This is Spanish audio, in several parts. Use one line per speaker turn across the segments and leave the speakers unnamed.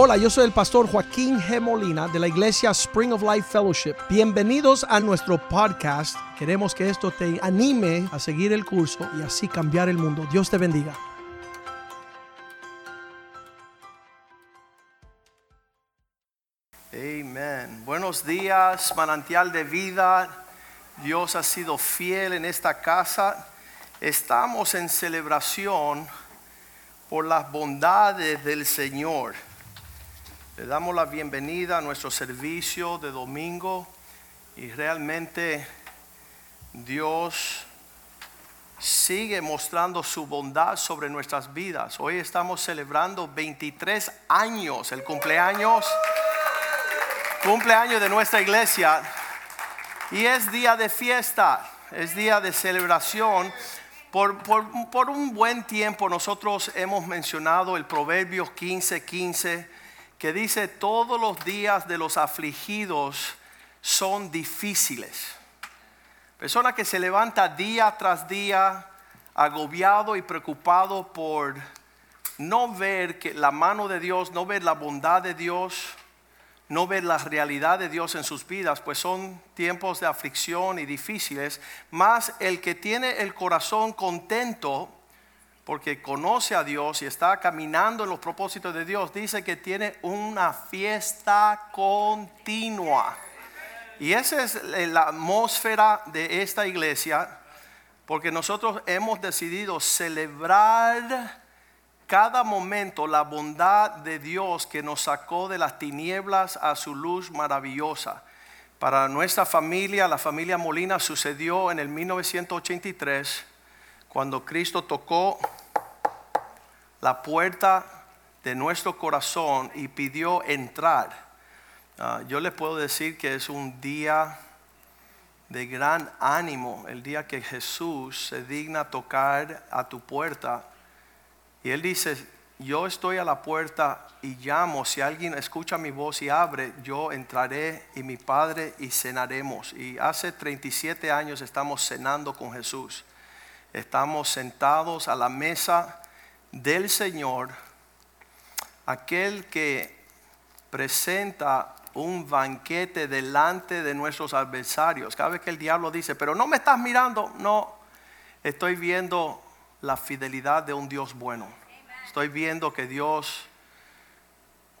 Hola, yo soy el pastor Joaquín G. Molina de la iglesia Spring of Life Fellowship. Bienvenidos a nuestro podcast. Queremos que esto te anime a seguir el curso y así cambiar el mundo. Dios te bendiga.
Amén. Buenos días, manantial de vida. Dios ha sido fiel en esta casa. Estamos en celebración por las bondades del Señor. Le damos la bienvenida a nuestro servicio de domingo y realmente Dios sigue mostrando su bondad sobre nuestras vidas. Hoy estamos celebrando 23 años, el cumpleaños cumpleaños de nuestra iglesia y es día de fiesta, es día de celebración. Por, por, por un buen tiempo nosotros hemos mencionado el Proverbios 15, 15, que dice, todos los días de los afligidos son difíciles. Persona que se levanta día tras día agobiado y preocupado por no ver que la mano de Dios, no ver la bondad de Dios, no ver la realidad de Dios en sus vidas, pues son tiempos de aflicción y difíciles, más el que tiene el corazón contento porque conoce a Dios y está caminando en los propósitos de Dios, dice que tiene una fiesta continua. Y esa es la atmósfera de esta iglesia, porque nosotros hemos decidido celebrar cada momento la bondad de Dios que nos sacó de las tinieblas a su luz maravillosa. Para nuestra familia, la familia Molina, sucedió en el 1983, cuando Cristo tocó la puerta de nuestro corazón y pidió entrar. Uh, yo le puedo decir que es un día de gran ánimo, el día que Jesús se digna tocar a tu puerta y él dice, yo estoy a la puerta y llamo, si alguien escucha mi voz y abre, yo entraré y mi Padre y cenaremos. Y hace 37 años estamos cenando con Jesús. Estamos sentados a la mesa del Señor, aquel que presenta un banquete delante de nuestros adversarios. Cada vez que el diablo dice, pero no me estás mirando, no, estoy viendo la fidelidad de un Dios bueno. Estoy viendo que Dios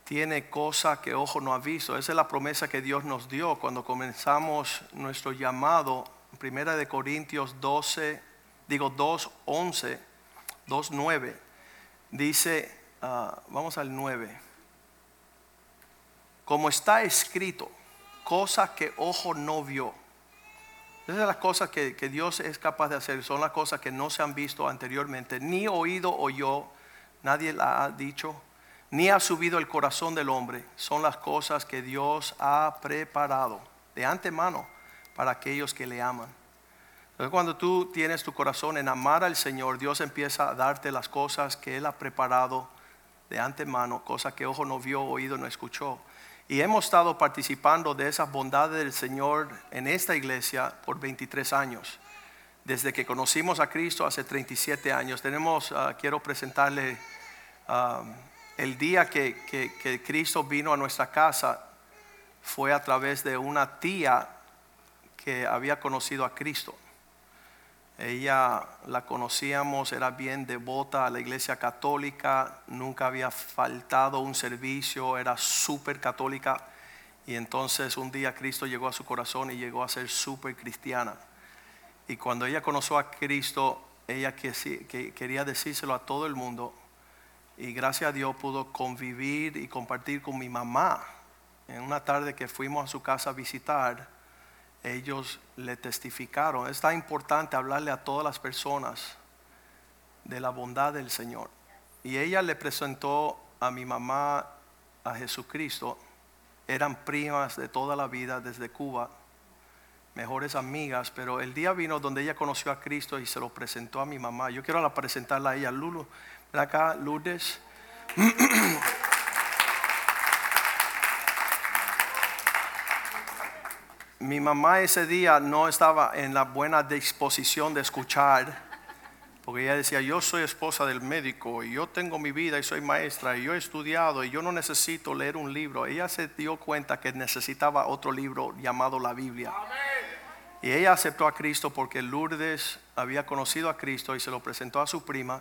tiene cosas que ojo no ha visto. Esa es la promesa que Dios nos dio cuando comenzamos nuestro llamado. Primera de Corintios 12, digo 2, 11, 2, 9. Dice, uh, vamos al 9. Como está escrito, cosas que ojo no vio esas son las cosas que, que, Dios es capaz de hacer, son las cosas que no se han visto anteriormente, ni oído oyó, nadie la ha dicho, ni ha subido el corazón del hombre. Son las cosas que Dios ha preparado de antemano para aquellos que le aman. Entonces cuando tú tienes tu corazón en amar al Señor, Dios empieza a darte las cosas que Él ha preparado de antemano, cosas que ojo no vio, oído no escuchó. Y hemos estado participando de esas bondades del Señor en esta iglesia por 23 años. Desde que conocimos a Cristo hace 37 años. Tenemos, uh, quiero presentarle uh, el día que, que Cristo vino a nuestra casa fue a través de una tía que había conocido a Cristo. Ella la conocíamos, era bien devota a la iglesia católica, nunca había faltado un servicio, era súper católica. Y entonces un día Cristo llegó a su corazón y llegó a ser súper cristiana. Y cuando ella conoció a Cristo, ella quería decírselo a todo el mundo. Y gracias a Dios pudo convivir y compartir con mi mamá. En una tarde que fuimos a su casa a visitar, ellos le testificaron. Es tan importante hablarle a todas las personas de la bondad del Señor. Y ella le presentó a mi mamá a Jesucristo. Eran primas de toda la vida desde Cuba, mejores amigas, pero el día vino donde ella conoció a Cristo y se lo presentó a mi mamá. Yo quiero presentarla a ella, Lulu. Ven acá, Lourdes. mi mamá ese día no estaba en la buena disposición de escuchar, Porque ella decía, yo soy esposa del médico y yo tengo mi vida y soy maestra y yo he estudiado y yo no necesito leer un libro. Ella se dio cuenta que necesitaba otro libro llamado la Biblia. Y ella aceptó a Cristo porque Lourdes había conocido a Cristo y se lo presentó a su prima.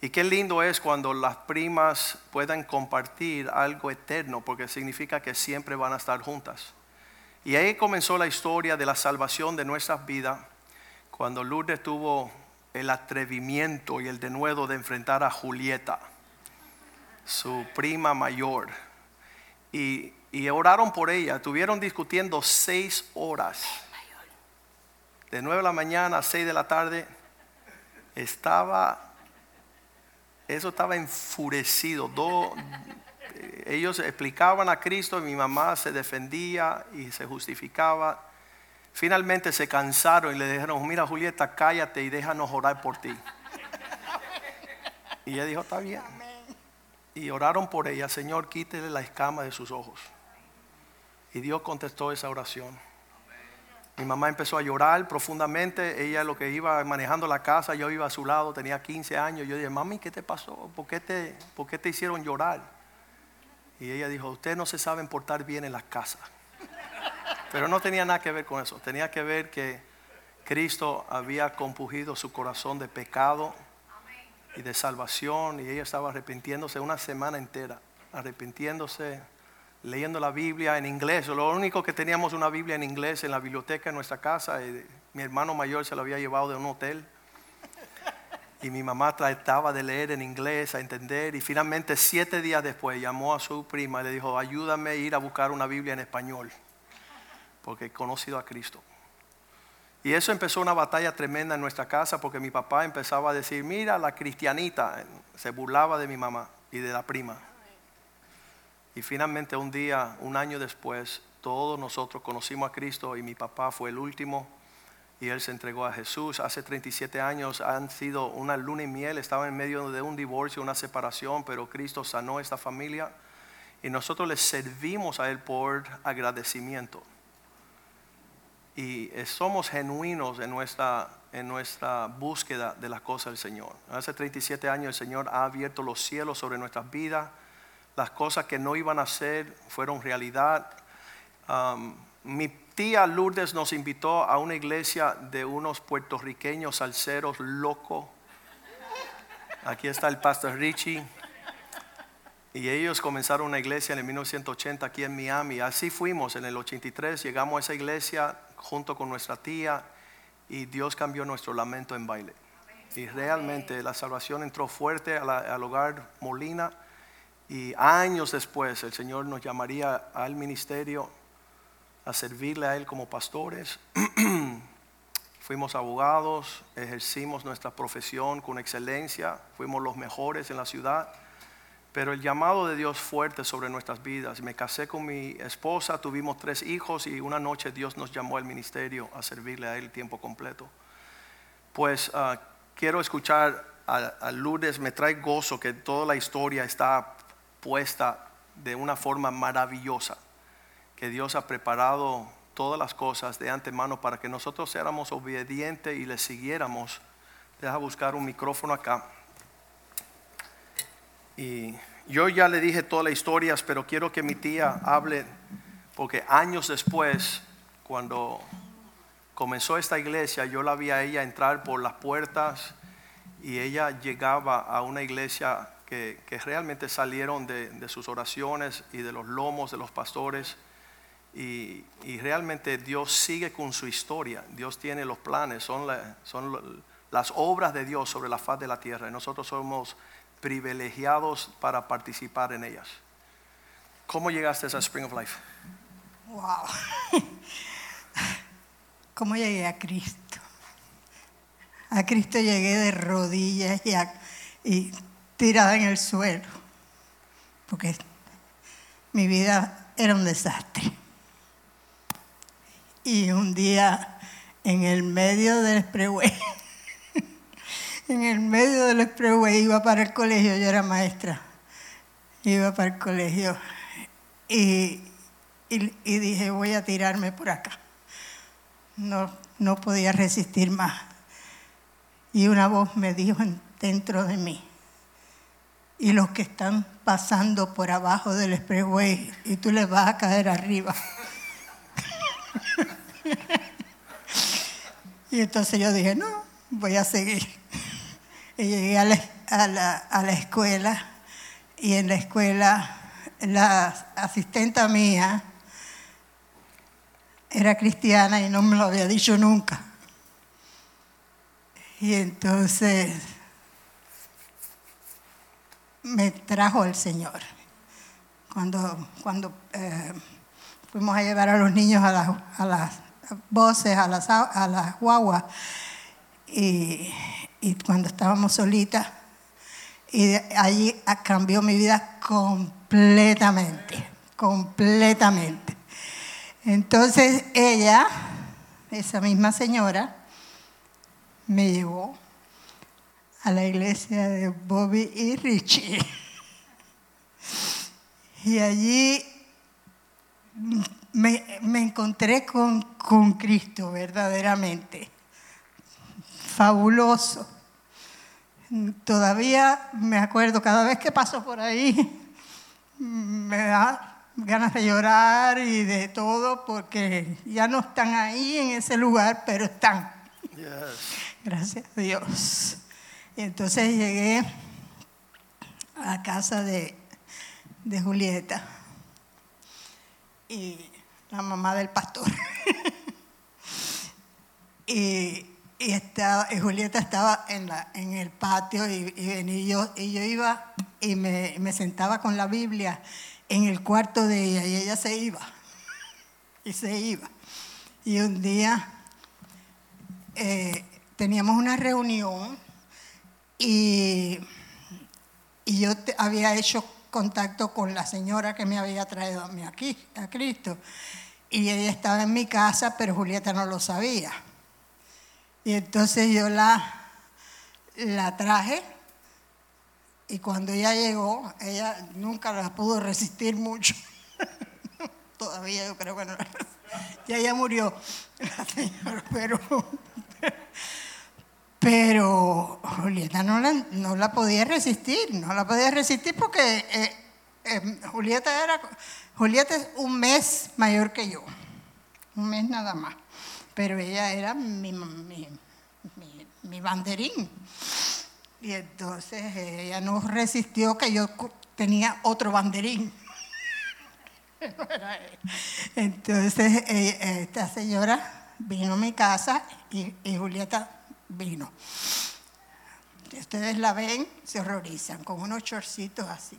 Y qué lindo es cuando las primas puedan compartir algo eterno porque significa que siempre van a estar juntas. Y ahí comenzó la historia de la salvación de nuestras vidas cuando Lourdes tuvo el atrevimiento y el denuedo de enfrentar a Julieta, su prima mayor. Y, oraron por ella, estuvieron discutiendo seis horas. De nueve de la mañana a seis de la tarde, estaba, eso estaba enfurecido. Ellos explicaban a Cristo mi mamá se defendía y se justificaba Finalmente se cansaron y le dijeron, mira Julieta, cállate y déjanos orar por ti. Y ella dijo, está bien. Y oraron por ella, Señor, quítele la escama de sus ojos. Y Dios contestó esa oración. Mi mamá empezó a llorar profundamente. Ella lo que iba manejando la casa, yo iba a su lado, tenía 15 años. Yo dije, mami, ¿qué te pasó? ¿Por qué te, por qué te hicieron llorar? Y ella dijo, ustedes no se saben portar bien en las casas. Pero no tenía nada que ver con eso. Tenía que ver que Cristo había compugido su corazón de pecado y de salvación y ella estaba arrepintiéndose una semana entera, arrepintiéndose, leyendo la Biblia en inglés. Lo único que teníamos una Biblia en inglés en la biblioteca en nuestra casa. Y mi hermano mayor se lo había llevado de un hotel. Y mi mamá trataba de leer en inglés, a entender. Y finalmente, siete días después, llamó a su prima y le dijo, ayúdame a ir a buscar una Biblia en español porque he conocido a Cristo. Y eso empezó una batalla tremenda en nuestra casa porque mi papá empezaba a decir, mira la cristianita, se burlaba de mi mamá y de la prima. Y finalmente un día, un año después, todos nosotros conocimos a Cristo y mi papá fue el último y él se entregó a Jesús. Hace 37 años han sido una luna y miel, estaba en medio de un divorcio, una separación, pero Cristo sanó esta familia y nosotros le servimos a él por agradecimiento y eh, somos genuinos en nuestra, en nuestra búsqueda de las cosas del Señor. Hace 37 años el Señor ha abierto los cielos sobre nuestras vidas. Las cosas que no iban a ser fueron realidad. Mi tía Lourdes nos invitó a una iglesia de unos puertorriqueños salseros locos. Aquí está el pastor Richie. Y ellos comenzaron una iglesia en el 1980 aquí en Miami. Así fuimos en el 83. Llegamos a esa iglesia, junto con nuestra tía y Dios cambió nuestro lamento en baile. Y realmente la salvación entró fuerte al hogar Molina y años después el Señor nos llamaría al ministerio a servirle a Él como pastores. Fuimos abogados, ejercimos nuestra profesión con excelencia, fuimos los mejores en la ciudad pero el llamado de Dios fuerte sobre nuestras vidas. Me casé con mi esposa, tuvimos tres hijos y una noche Dios nos llamó al ministerio a servirle a Él tiempo completo. Pues ah, quiero escuchar a, Lourdes, me trae gozo que toda la historia está puesta de una forma maravillosa, que Dios ha preparado todas las cosas de antemano para que nosotros éramos obedientes y le siguiéramos. Deja buscar un micrófono acá. Y yo ya le dije todas las historias, pero quiero que mi tía hable, porque años después, cuando comenzó esta iglesia, yo la vi a ella entrar por las puertas y ella llegaba a una iglesia que, realmente salieron de, sus oraciones y de los lomos de los pastores. Y, realmente Dios sigue con su historia. Dios tiene los planes, son, las obras de Dios sobre la faz de la tierra. Y nosotros somos privilegiados para participar en ellas. ¿Cómo llegaste a Spring of Life?
Wow. ¿Cómo llegué a Cristo? A Cristo llegué de rodillas y, tirada en el suelo, porque mi vida era un desastre. Y un día en el medio del expressway en el medio del expressway, iba para el colegio, yo era maestra, iba para el colegio y, dije, voy a tirarme por acá. No, no podía resistir más. y una voz me dijo en- dentro de mí, y los que están pasando por abajo del expressway, y tú les vas a caer arriba. y entonces yo dije, no, voy a seguir. Y llegué a la, a la- escuela, y en la escuela la asistenta mía era cristiana y no me lo había dicho nunca. Y entonces me trajo el Señor. Cuando, cuando eh, fuimos a llevar a los niños a las, voces, a las, a las guaguas, y, y cuando estábamos solitas, y allí cambió mi vida completamente, completamente. Entonces ella, esa misma señora, me llevó a la iglesia de Bobby y Richie. Y allí me, me encontré con, con Cristo verdaderamente. Fabuloso. Todavía me acuerdo, cada vez que paso por ahí, me da ganas de llorar y de todo, porque ya no están ahí en ese lugar, pero están. Gracias a Dios. Y entonces llegué a casa de, de Julieta y la mamá del pastor. y, y estaba, Julieta estaba en, la, en el patio y, y yo, y yo iba y me, me sentaba con la Biblia en el cuarto de ella y ella se iba. Y se iba. Y un día eh, teníamos una reunión y, y yo te- había hecho contacto con la señora que me había traído a mí aquí, a Cristo. Y ella estaba en mi casa, pero Julieta no lo sabía. Y entonces yo la, la traje y cuando ella llegó, ella nunca la pudo resistir mucho. Todavía yo creo que no. la- Ya ella murió, la señora, pero, pero Julieta no la, no la podía resistir, no la podía resistir porque eh, eh, Julieta era, Julieta es un mes mayor que yo, un mes nada más, pero ella era mi, mi, mi- banderín. Y entonces ella no resistió que yo tenía otro banderín. Entonces eh, esta señora vino a mi casa y Julieta vino. Si ustedes la ven, se horrorizan con unos chorcitos así.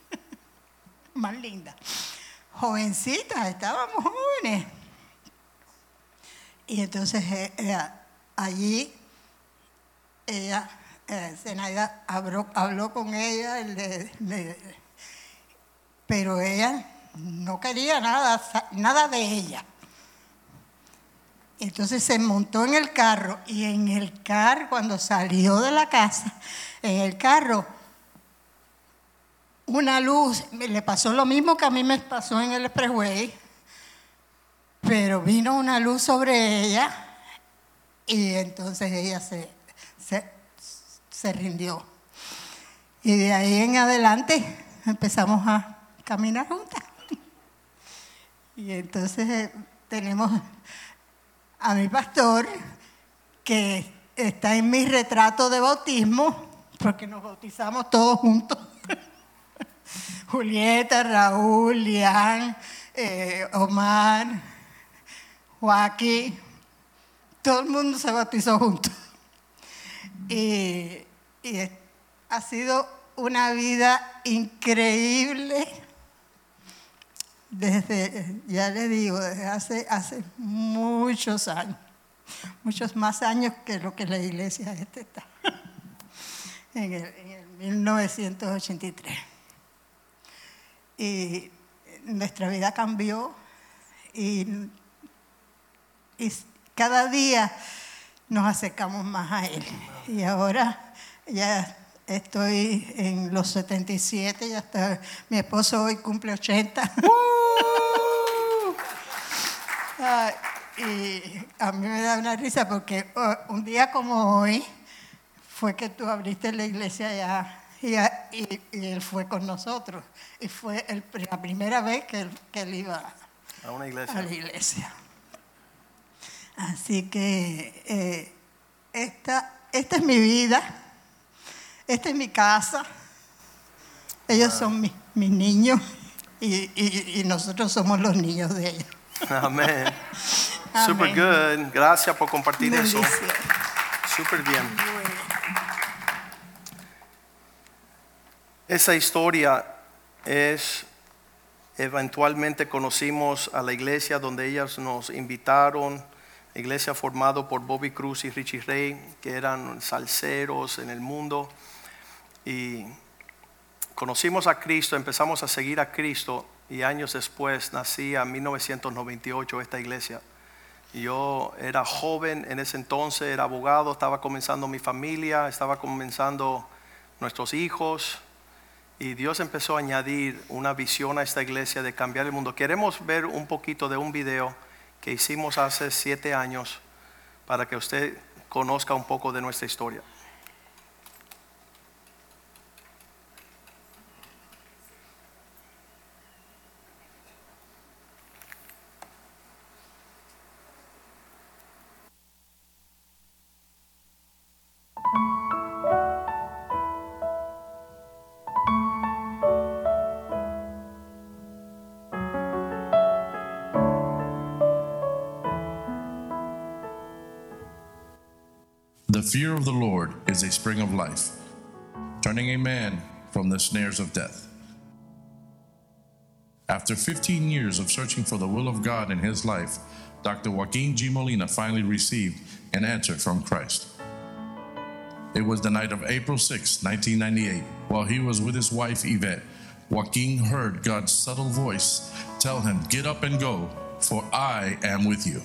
Más linda. Jovencitas, estábamos jóvenes. Y entonces eh, eh, allí ella, eh, Zenaida habló, con ella, pero ella no quería nada, nada de ella. Entonces se montó en el carro y en el carro, cuando salió de la casa, en el carro, una luz, le pasó lo mismo que a mí me pasó en el expressway, pero vino una luz sobre ella y entonces ella se, se, se rindió. Y de ahí en adelante empezamos a caminar juntas. Y entonces eh, tenemos a mi pastor que está en mi retrato de bautismo, porque nos bautizamos todos juntos. Julieta, Raúl, Lian, eh, Omar, Joaquín, todo el mundo se bautizó juntos. Y, ha sido una vida increíble desde, ya le digo, desde hace, hace muchos años, muchos más años que lo que la iglesia este está, en el, en el 1983. Y nuestra vida cambió y, y cada día nos acercamos más a Él. Y ahora ya estoy en los 77, ya está, mi esposo hoy cumple 80. Ay, y a mí me da una risa porque un día como hoy fue que tú abriste la iglesia allá y, a- y- y él fue con nosotros. Y fue el- la primera vez que él, que él iba
A una
a
iglesia.
la iglesia. Así que eh, esta, esta es mi vida, esta es mi casa, ellos son mis, mis niños y, y- y nosotros somos los niños de ellos.
Amén. Super good. Gracias por compartir eso. Super bien. Esa historia es, eventualmente conocimos a la iglesia donde ellas nos invitaron, iglesia formada por Bobby Cruz y Richie Ray, que eran salseros en el mundo. Y conocimos a Cristo, empezamos a seguir a Cristo y años después nacía en 1998 esta iglesia. Yo era joven en ese entonces, era abogado, estaba comenzando mi familia, estaba comenzando nuestros hijos y Dios empezó a añadir una visión a esta iglesia de cambiar el mundo. Queremos ver un poquito de un video que hicimos hace siete años para que usted conozca un poco de nuestra historia.
Fear of the Lord is a spring of life, turning a man from the snares of death. After 15 years of searching for the will of God in his life, Dr. Joaquin G. Molina finally received an answer from Christ. It was the night of April 6, 1998, while he was with his wife Yvette. Joaquin heard God's subtle voice tell him, Get up and go, for I am with you.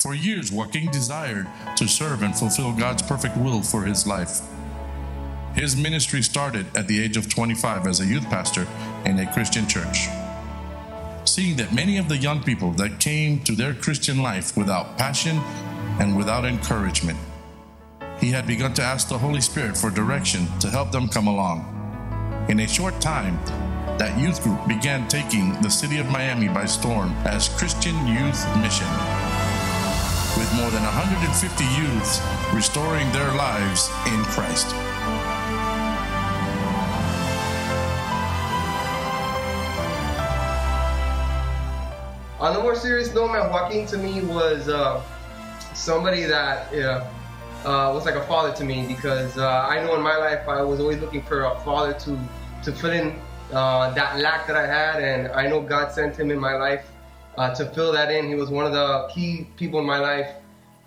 For years, Joaquin desired to serve and fulfill God's perfect will for his life. His ministry started at the age of 25 as a youth pastor in a Christian church. Seeing that many of the young people that came to their Christian life without passion and without encouragement, he had begun to ask the Holy Spirit for direction to help them come along. In a short time, that youth group began taking the city of Miami by storm as Christian Youth Mission with more than 150 youths restoring their lives in Christ.
On a more serious note, man, Joaquin to me was uh, somebody that uh, was like a father to me because uh, I know in my life I was always looking for a father to to fill in uh, that lack that I had, and I know God sent him in my life uh, to fill that in. He was one of the key people in my life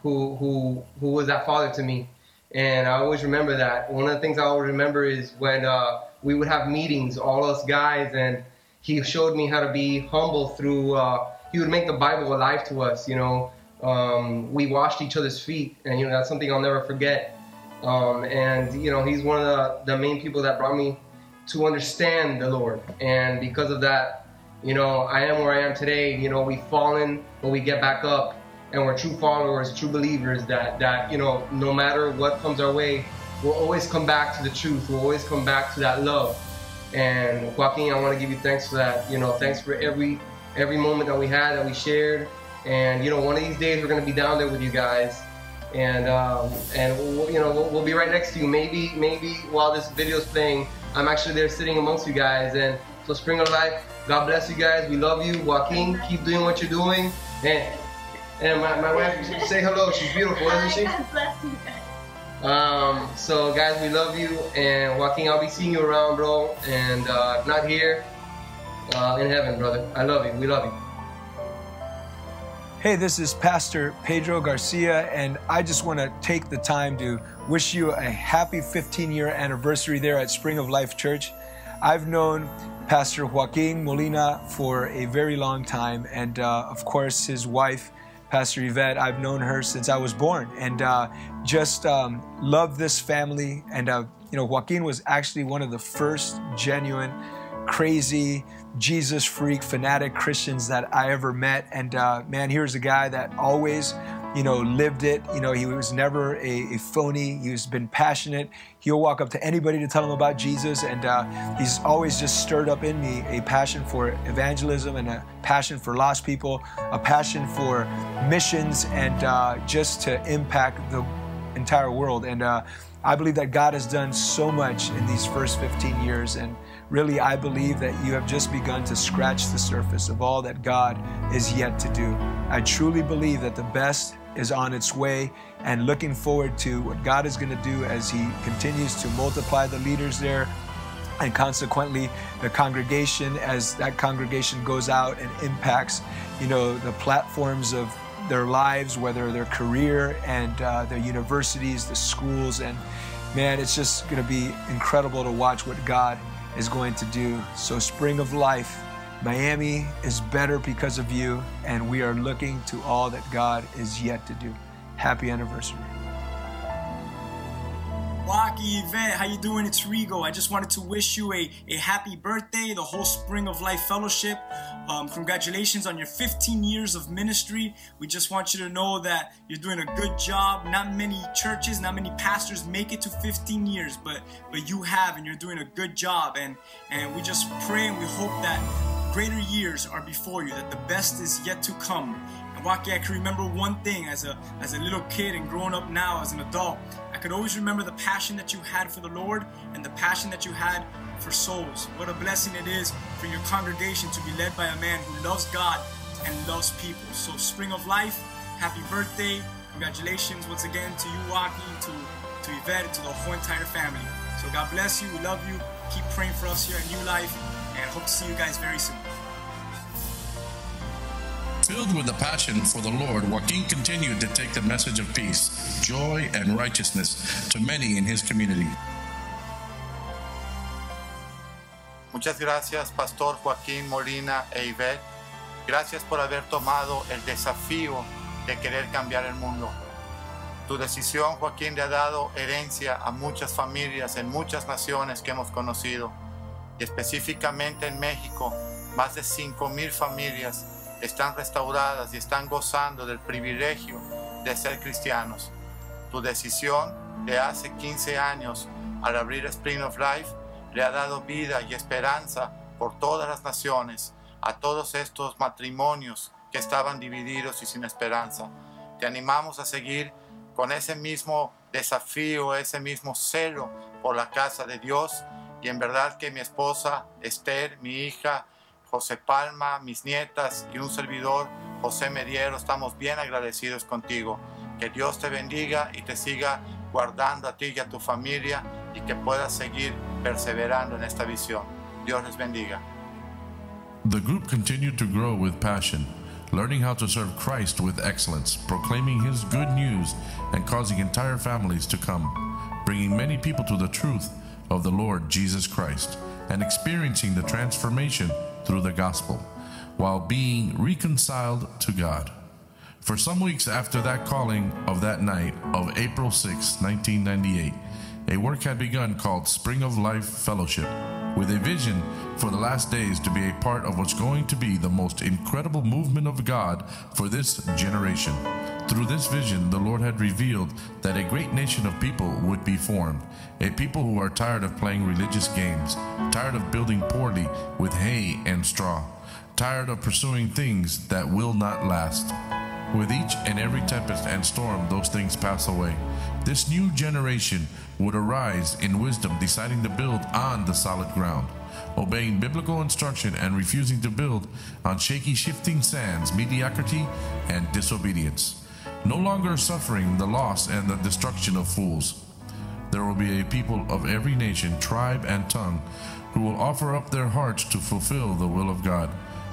who who who was that father to me, and I always remember that. One of the things I always remember is when uh, we would have meetings, all us guys, and he showed me how to be humble through. Uh, he would make the Bible alive to us. You know, um, we washed each other's feet, and you know that's something I'll never forget. Um, and you know, he's one of the, the main people that brought me to understand the Lord, and because of that, you know, I am where I am today. You know, we've fallen, but we get back up, and we're true followers, true believers. That that you know, no matter what comes our way, we'll always come back to the truth. We'll always come back to that love. And Joaquin, I want to give you thanks for that. You know, thanks for every every moment that we had, that we shared. And you know, one of these days we're gonna be down there with you guys, and um, and we'll, you know we'll, we'll be right next to you. Maybe maybe while this video is playing, I'm actually there sitting amongst you guys. And so Spring of Life, God bless you guys. We love you, Joaquin. Keep doing what you're doing. And and my, my wife, say hello. She's beautiful, isn't she?
God bless you guys.
Um, so guys, we love you, and Joaquin, I'll be seeing you around, bro. And uh, not here, uh, in heaven, brother. I love you. We love you.
Hey, this is Pastor Pedro Garcia, and I just want to take the time to wish you a happy 15 year anniversary there at Spring of Life Church. I've known Pastor Joaquin Molina for a very long time, and uh, of course, his wife, Pastor Yvette, I've known her since I was born, and uh, just um, love this family. And, uh, you know, Joaquin was actually one of the first genuine crazy, Jesus freak, fanatic Christians that I ever met. And uh, man, here's a guy that always, you know, lived it. You know, he was never a, a phony. He's been passionate. He'll walk up to anybody to tell them about Jesus. And uh, he's always just stirred up in me a passion for evangelism and a passion for lost people, a passion for missions, and uh, just to impact the entire world. And uh, I believe that God has done so much in these first 15 years. And really, I believe that you have just begun to scratch the surface of all that God is yet to do. I truly believe that the best is on its way and looking forward to what God is going to do as He continues to multiply the leaders there and consequently the congregation as that congregation goes out and impacts you know the platforms of their lives whether their career and uh, their universities the schools. And man it's just going to be incredible to watch what god is going to do. So spring of life miami is better because of you and we are looking to all that god is yet to do happy anniversary
Waki event, how you doing? It's Rigo. I just wanted to wish you a, a happy birthday, the whole Spring of Life Fellowship. Um, congratulations on your 15 years of ministry. We just want you to know that you're doing a good job. Not many churches, not many pastors make it to 15 years, but but you have, and you're doing a good job. And and we just pray and we hope that greater years are before you, that the best is yet to come. And Waki, I can remember one thing as a as a little kid and growing up now as an adult. Could always remember the passion that you had for the Lord and the passion that you had for souls. What a blessing it is for your congregation to be led by a man who loves God and loves people. So, Spring of Life, happy birthday. Congratulations once again to you, Waki, to, to Yvette, to the whole entire family. So, God bless you. We love you. Keep praying for us here at New Life, and hope to see you guys very soon.
Filled with a passion for the Lord, Joaquin continued to take the message of peace, joy, and righteousness to many in his community.
Muchas gracias, Pastor Joaquín Molina e Ivette. Gracias por haber tomado el desafío de querer cambiar el mundo. Tu decisión, Joaquín, le ha dado herencia a muchas familias en muchas naciones que hemos conocido. Y específicamente en México, más de 5.000 familias están restauradas y están gozando del privilegio de ser cristianos. Tu decisión de hace 15 años al abrir Spring of Life le ha dado vida y esperanza por todas las naciones a todos estos matrimonios que estaban divididos y sin esperanza. Te animamos a seguir con ese mismo desafío, ese mismo celo por la casa de Dios y en verdad que mi esposa Esther, mi hija José Palma, mis nietas y un servidor José Mediero estamos bien agradecidos contigo. Que Dios te bendiga y te siga guardando a ti y a tu familia y que puedas seguir perseverando en esta visión. Dios les bendiga.
The group continued to grow with passion, learning how to serve Christ with excellence, proclaiming his good news, and causing entire families to come, bringing many people to the truth of the Lord Jesus Christ, and experiencing the transformation through the gospel, while being reconciled to God. For some weeks after that calling of that night of April 6, 1998, a work had begun called Spring of Life Fellowship, with a vision for the last days to be a part of what's going to be the most incredible movement of God for this generation. Through this vision, the Lord had revealed that a great nation of people would be formed, a people who are tired of playing religious games, tired of building poorly with hay and straw, tired of pursuing things that will not last. With each and every tempest and storm, those things pass away. This new generation would arise in wisdom, deciding to build on the solid ground, obeying biblical instruction and refusing to build on shaky, shifting sands, mediocrity, and disobedience. No longer suffering the loss and the destruction of fools. There will be a people of every nation, tribe, and tongue who will offer up their hearts to fulfill the will of God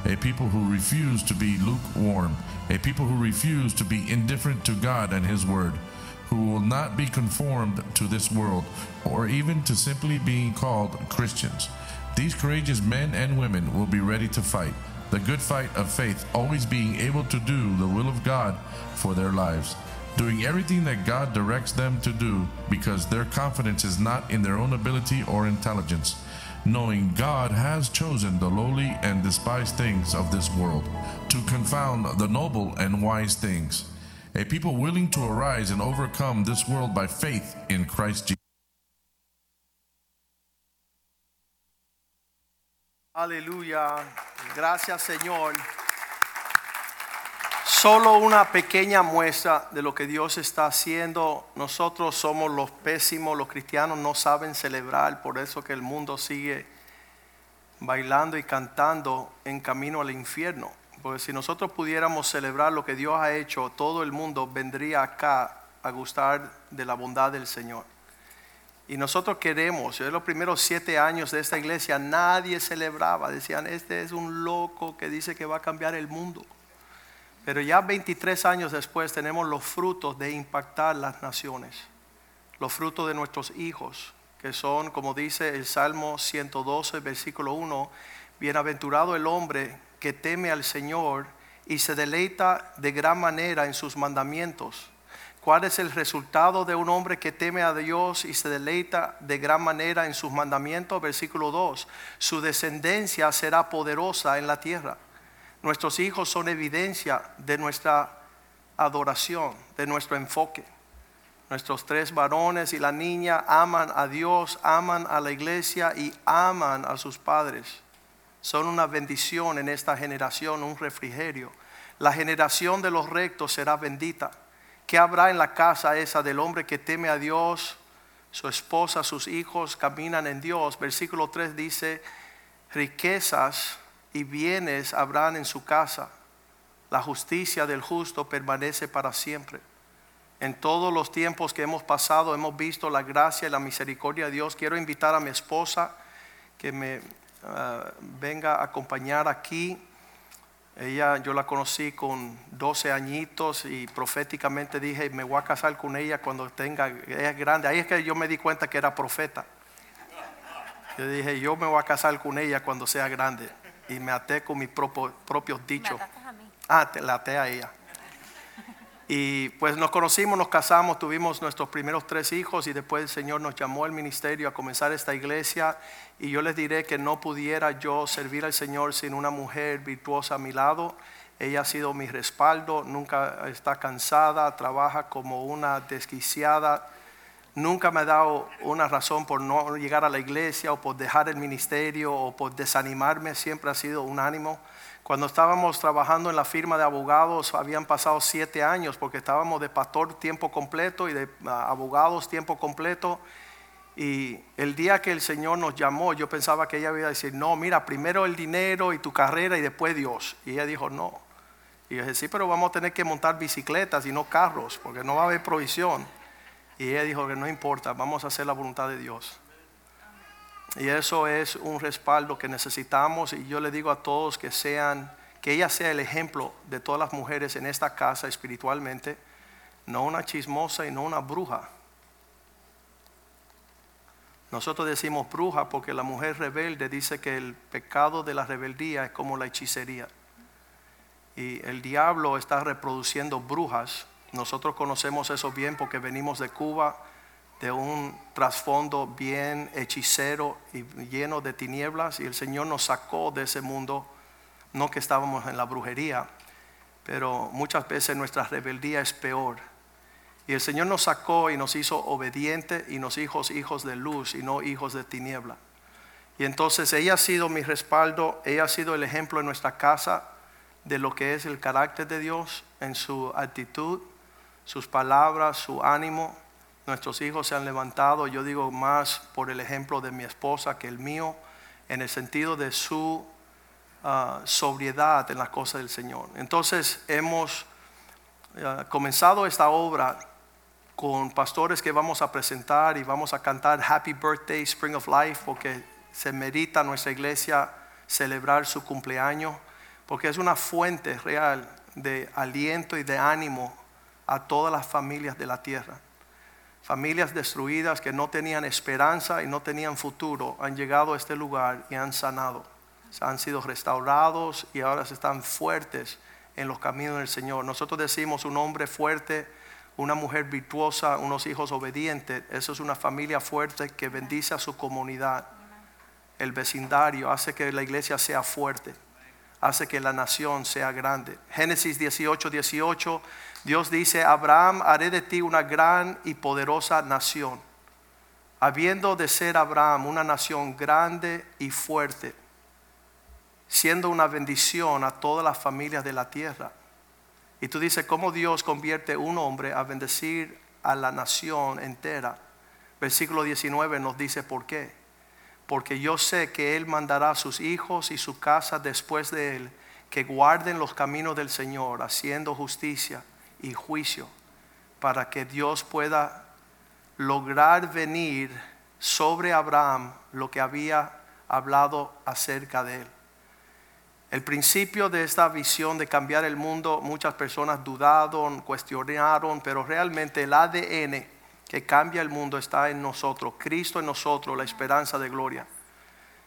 a people who refuse to be lukewarm, a people who refuse to be indifferent to God and His Word, who will not be conformed to this world or even to simply being called Christians. These courageous men and women will be ready to fight, the good fight of faith, always being able to do the will of God for their lives. Doing everything that God directs them to do because their confidence is not in their own ability or intelligence, knowing God has chosen the lowly and despised things of this world to confound the noble and wise things. A people willing to arise and overcome this world by faith in Christ Jesus.
Aleluya. Gracias Señor. Solo una pequeña muestra de lo que Dios está haciendo. Nosotros somos los pésimos, los cristianos no saben celebrar, por eso que el mundo sigue bailando y cantando en camino al infierno. Porque si nosotros pudiéramos celebrar lo que Dios ha hecho, todo el mundo vendría acá a gustar de la bondad del Señor. Y nosotros queremos, en los primeros siete años de esta iglesia nadie celebraba, decían, este es un loco que dice que va a cambiar el mundo. Pero ya 23 años después tenemos los frutos de impactar las naciones, los frutos de nuestros hijos, que son, como dice el Salmo 112, versículo 1, bienaventurado el hombre que teme al Señor y se deleita de gran manera en sus mandamientos. ¿Cuál es el resultado de un hombre que teme a Dios y se deleita de gran manera en sus mandamientos? Versículo 2. Su descendencia será poderosa en la tierra. Nuestros hijos son evidencia de nuestra adoración, de nuestro enfoque. Nuestros tres varones y la niña aman a Dios, aman a la iglesia y aman a sus padres. Son una bendición en esta generación, un refrigerio. La generación de los rectos será bendita. ¿Qué habrá en la casa esa del hombre que teme a Dios? Su esposa, sus hijos caminan en Dios. Versículo 3 dice, riquezas y bienes habrán en su casa. La justicia del justo permanece para siempre. En todos los tiempos que hemos pasado hemos visto la gracia y la misericordia de Dios. Quiero invitar a mi esposa que me uh, venga a acompañar aquí. Ella, yo la conocí con 12 añitos y proféticamente dije, me voy a casar con ella cuando tenga, ella es grande. Ahí es que yo me di cuenta que era profeta. Yo dije, yo me voy a casar con ella cuando sea grande. Y me até con mis propios, propios dichos. Ah, te, la até a ella. Y pues nos conocimos, nos casamos, tuvimos nuestros primeros tres hijos y después el Señor nos llamó al ministerio a comenzar esta iglesia. Y yo les diré que no pudiera yo servir al Señor sin una mujer virtuosa a mi lado. Ella ha sido mi respaldo, nunca está cansada, trabaja como una desquiciada. Nunca me ha dado una razón por no llegar a la iglesia o por dejar el ministerio o por desanimarme, siempre ha sido un ánimo. Cuando estábamos trabajando en la firma de abogados, habían pasado siete años porque estábamos de pastor tiempo completo y de uh, abogados tiempo completo. Y el día que el Señor nos llamó, yo pensaba que ella iba a decir, no, mira, primero el dinero y tu carrera y después Dios. Y ella dijo, no. Y yo dije, sí, pero vamos a tener que montar bicicletas y no carros, porque no va a haber provisión. Y ella dijo que no importa, vamos a hacer la voluntad de Dios. Y eso es un respaldo que necesitamos y yo le digo a todos que sean que ella sea el ejemplo de todas las mujeres en esta casa espiritualmente, no una chismosa y no una bruja. Nosotros decimos bruja porque la mujer rebelde dice que el pecado de la rebeldía es como la hechicería. Y el diablo está reproduciendo brujas. Nosotros conocemos eso bien porque venimos de Cuba de un trasfondo bien hechicero y lleno de tinieblas y el Señor nos sacó de ese mundo, no que estábamos en la brujería, pero muchas veces nuestra rebeldía es peor. Y el Señor nos sacó y nos hizo obedientes y nos hijos hijos de luz y no hijos de tiniebla. Y entonces ella ha sido mi respaldo, ella ha sido el ejemplo en nuestra casa de lo que es el carácter de Dios en su actitud, sus palabras, su ánimo, Nuestros hijos se han levantado, yo digo más por el ejemplo de mi esposa que el mío, en el sentido de su uh, sobriedad en las cosas del Señor. Entonces hemos uh, comenzado esta obra con pastores que vamos a presentar y vamos a cantar Happy Birthday, Spring of Life, porque se merita nuestra iglesia celebrar su cumpleaños, porque es una fuente real de aliento y de ánimo a todas las familias de la tierra. Familias destruidas que no tenían esperanza y no tenían futuro han llegado a este lugar y han sanado. Han sido restaurados y ahora están fuertes en los caminos del Señor. Nosotros decimos un hombre fuerte, una mujer virtuosa, unos hijos obedientes. Eso es una familia fuerte que bendice a su comunidad. el vecindario, hace que la iglesia sea fuerte, hace que la nación sea grande. Génesis 18, 18, Dios dice, Abraham, haré de ti una gran y poderosa nación. Habiendo de ser Abraham una nación grande y fuerte, siendo una bendición a todas las familias de la tierra. Y tú dices, ¿cómo Dios convierte un hombre a bendecir a la nación entera? Versículo 19 nos dice por qué. Porque yo sé que Él mandará a sus hijos y su casa después de Él que guarden los caminos del Señor, haciendo justicia y juicio, para que Dios pueda lograr venir sobre Abraham lo que había hablado acerca de él. El principio de esta visión de cambiar el mundo, muchas personas dudaron, cuestionaron, pero realmente el ADN que cambia el mundo está en nosotros, Cristo en nosotros, la esperanza de gloria.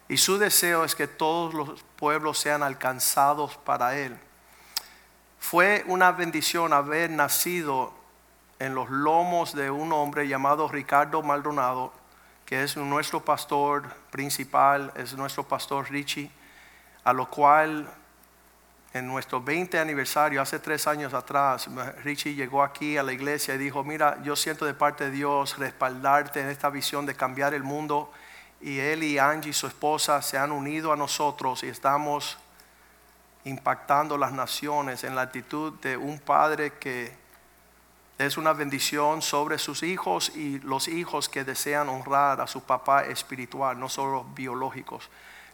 Y su deseo es que todos los pueblos sean alcanzados para Él. Fue una bendición haber nacido en los lomos de un hombre llamado Ricardo Maldonado, que es nuestro pastor principal, es nuestro pastor Richie a lo cual en nuestro 20 aniversario, hace tres años atrás, Richie llegó aquí a la iglesia y dijo, mira, yo siento de parte de Dios respaldarte en esta visión de cambiar el mundo. Y él y Angie, su esposa, se han unido a nosotros y estamos impactando las naciones en la actitud de un padre que es una bendición sobre sus hijos y los hijos que desean honrar a su papá espiritual, no solo biológicos.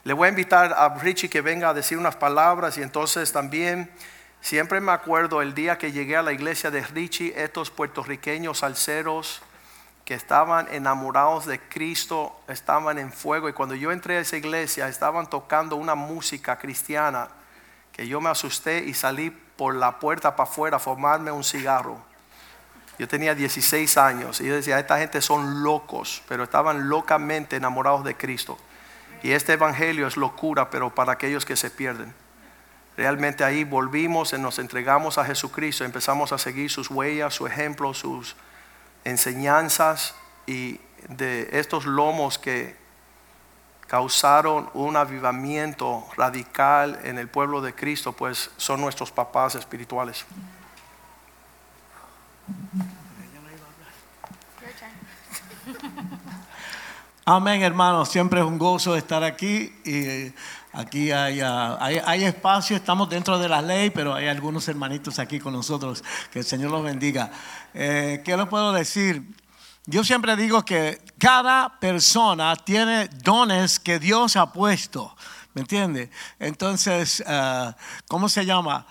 Le voy a invitar a Richie que venga a decir unas palabras y entonces también siempre me acuerdo el día que llegué a la iglesia de Richie, estos puertorriqueños salseros que estaban enamorados de Cristo, estaban en fuego y cuando yo entré a esa iglesia estaban tocando una música cristiana que yo me asusté y salí por la puerta para afuera a formarme un cigarro. Yo tenía 16 años y yo decía, esta gente son locos, pero estaban locamente enamorados de Cristo. Y este evangelio es locura, pero para aquellos que se pierden. Realmente ahí volvimos, y nos entregamos a Jesucristo, empezamos a seguir sus huellas, su ejemplo, sus enseñanzas y de estos lomos que causaron un avivamiento radical en el pueblo de Cristo, pues son nuestros papás espirituales.
Amén, hermanos. Siempre es un gozo estar aquí. Y aquí hay, hay, espacio, estamos dentro de la ley, pero hay algunos hermanitos aquí con nosotros. Que el Señor los bendiga. Eh, ¿Qué les puedo decir? Yo siempre digo que cada persona tiene dones que Dios ha puesto. ¿Me entiende? Entonces, eh, ¿cómo se llama?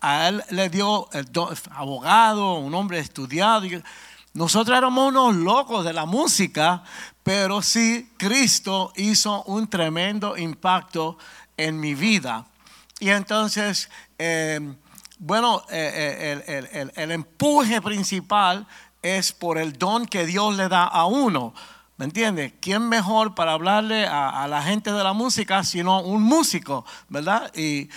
A él le dio el abogado, un hombre estudiado. Nosotros éramos unos locos de la música, pero sí Cristo hizo un tremendo impacto en mi vida. Y entonces, eh, bueno, eh, eh, el empuje principal es por el don que Dios le da a uno. ¿Me entiendes? ¿Quién mejor para hablarle a, la gente de la música sino un músico, ¿verdad? Y,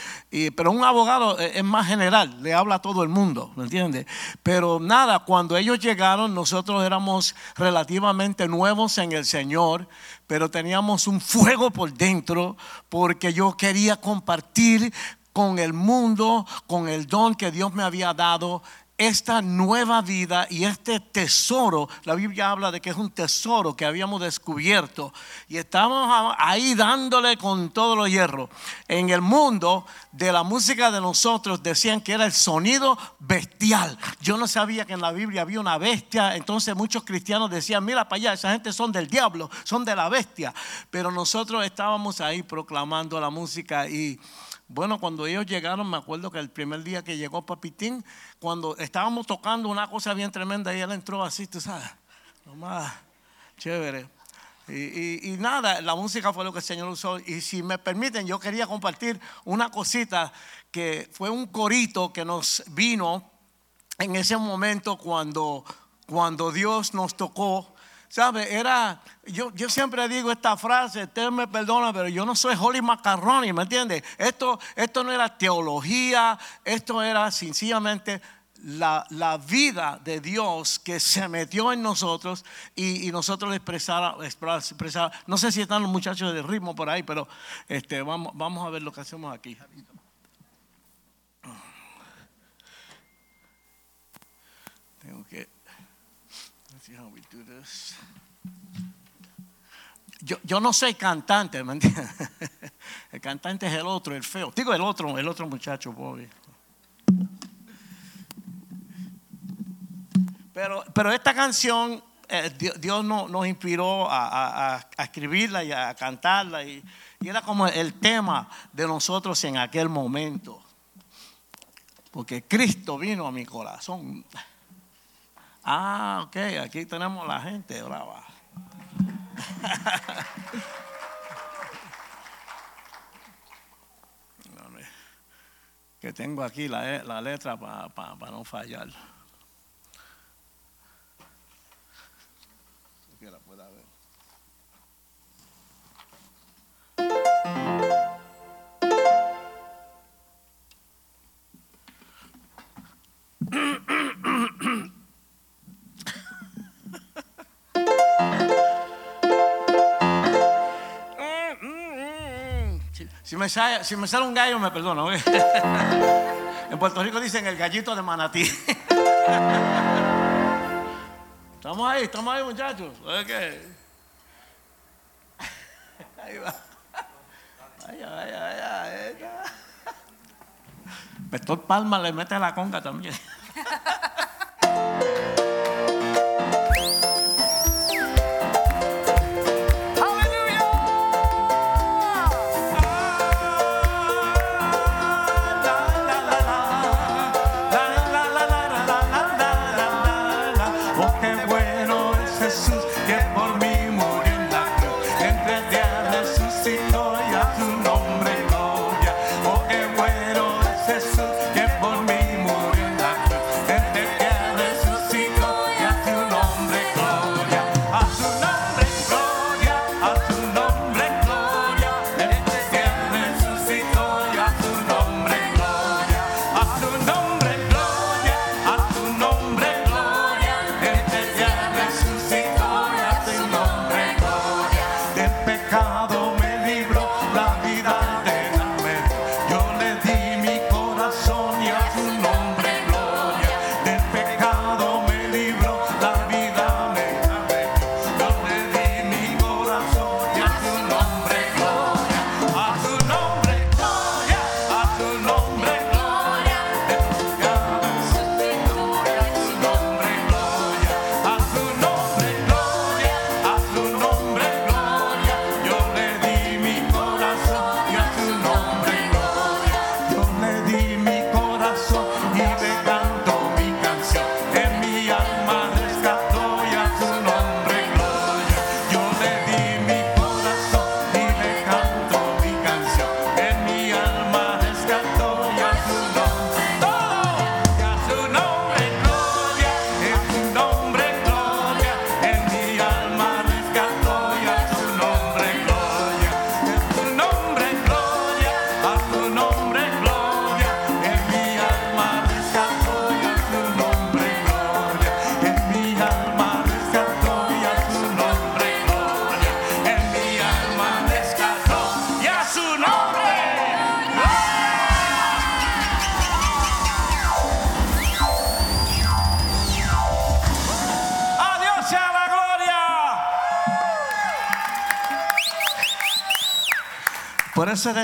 pero un abogado es más general, le habla a todo el mundo, ¿me entiendes? Pero nada, cuando ellos llegaron, nosotros éramos relativamente nuevos en el Señor, pero teníamos un fuego por dentro porque yo quería compartir con el mundo, con el don que Dios me había dado esta nueva vida y este tesoro, la Biblia habla de que es un tesoro que habíamos descubierto y estamos ahí dándole con todo lo hierro. En el mundo de la música de nosotros decían que era el sonido bestial. Yo no sabía que en la Biblia había una bestia, entonces muchos cristianos decían, mira para allá, esa gente son del diablo, son de la bestia. Pero nosotros estábamos ahí proclamando la música y bueno, cuando ellos llegaron, me acuerdo que el primer día que llegó Papitín, cuando estábamos tocando una cosa bien tremenda y él entró así, tú sabes, nomás, chévere. Y, nada, la música fue lo que el Señor usó. Y si me permiten, yo quería compartir una cosita que fue un corito que nos vino en ese momento cuando, cuando Dios nos tocó ¿Sabe? Era, yo, yo siempre digo esta frase, usted me perdona, pero yo no soy Holly Macaroni, ¿me entiende? Esto, esto no era teología, esto era sencillamente la, la vida de Dios que se metió en nosotros y, y nosotros le expresara- expresara- No sé si están los muchachos de ritmo por ahí, pero este, vamos, vamos a ver lo que hacemos aquí. Tengo que. Let's see how we do this. Yo, no soy cantante. El cantante es el otro, el feo. Digo el otro, el otro muchacho, Bobby. Pero, esta canción, eh, Dios, no- nos inspiró a, escribirla y a cantarla. Y era como el tema de nosotros en aquel momento. Porque Cristo vino a mi corazón. Ah, ok, aquí tenemos la gente brava. Que tengo aquí la, la letra para no fallar. Si, me sale, si me sale un gallo, me perdono. ¿ok? En Puerto Rico dicen el gallito de manatí. Estamos ahí, estamos ahí, muchachos. ¿Sabe qué? Ahí va. Vaya, vaya, vaya. Pastor Palma le mete la conga también.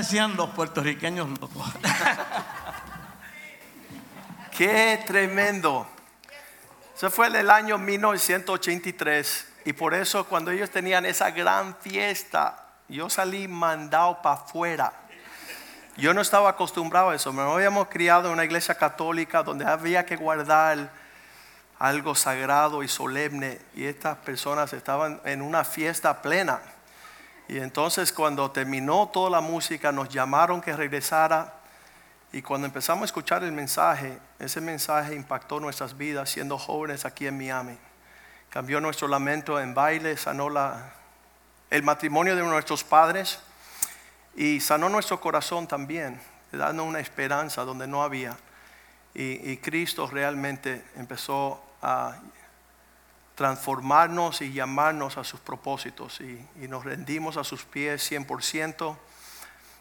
Decían los puertorriqueños locos.
Qué tremendo. Eso fue del año 1983 y por eso cuando ellos tenían esa gran fiesta, yo salí mandado para afuera. Yo no estaba acostumbrado a eso. Me habíamos criado en una iglesia católica donde había que guardar algo sagrado y solemne y estas personas estaban en una fiesta plena. Y entonces cuando terminó toda la música nos llamaron que regresara y cuando empezamos a escuchar el mensaje, ese mensaje impactó nuestras vidas siendo jóvenes aquí en Miami. Cambió nuestro lamento en baile, sanó la, el matrimonio de nuestros padres y sanó nuestro corazón también, dando una esperanza donde no había. Y, y Cristo realmente empezó a transformarnos y llamarnos a sus propósitos y, y nos rendimos a sus pies 100%.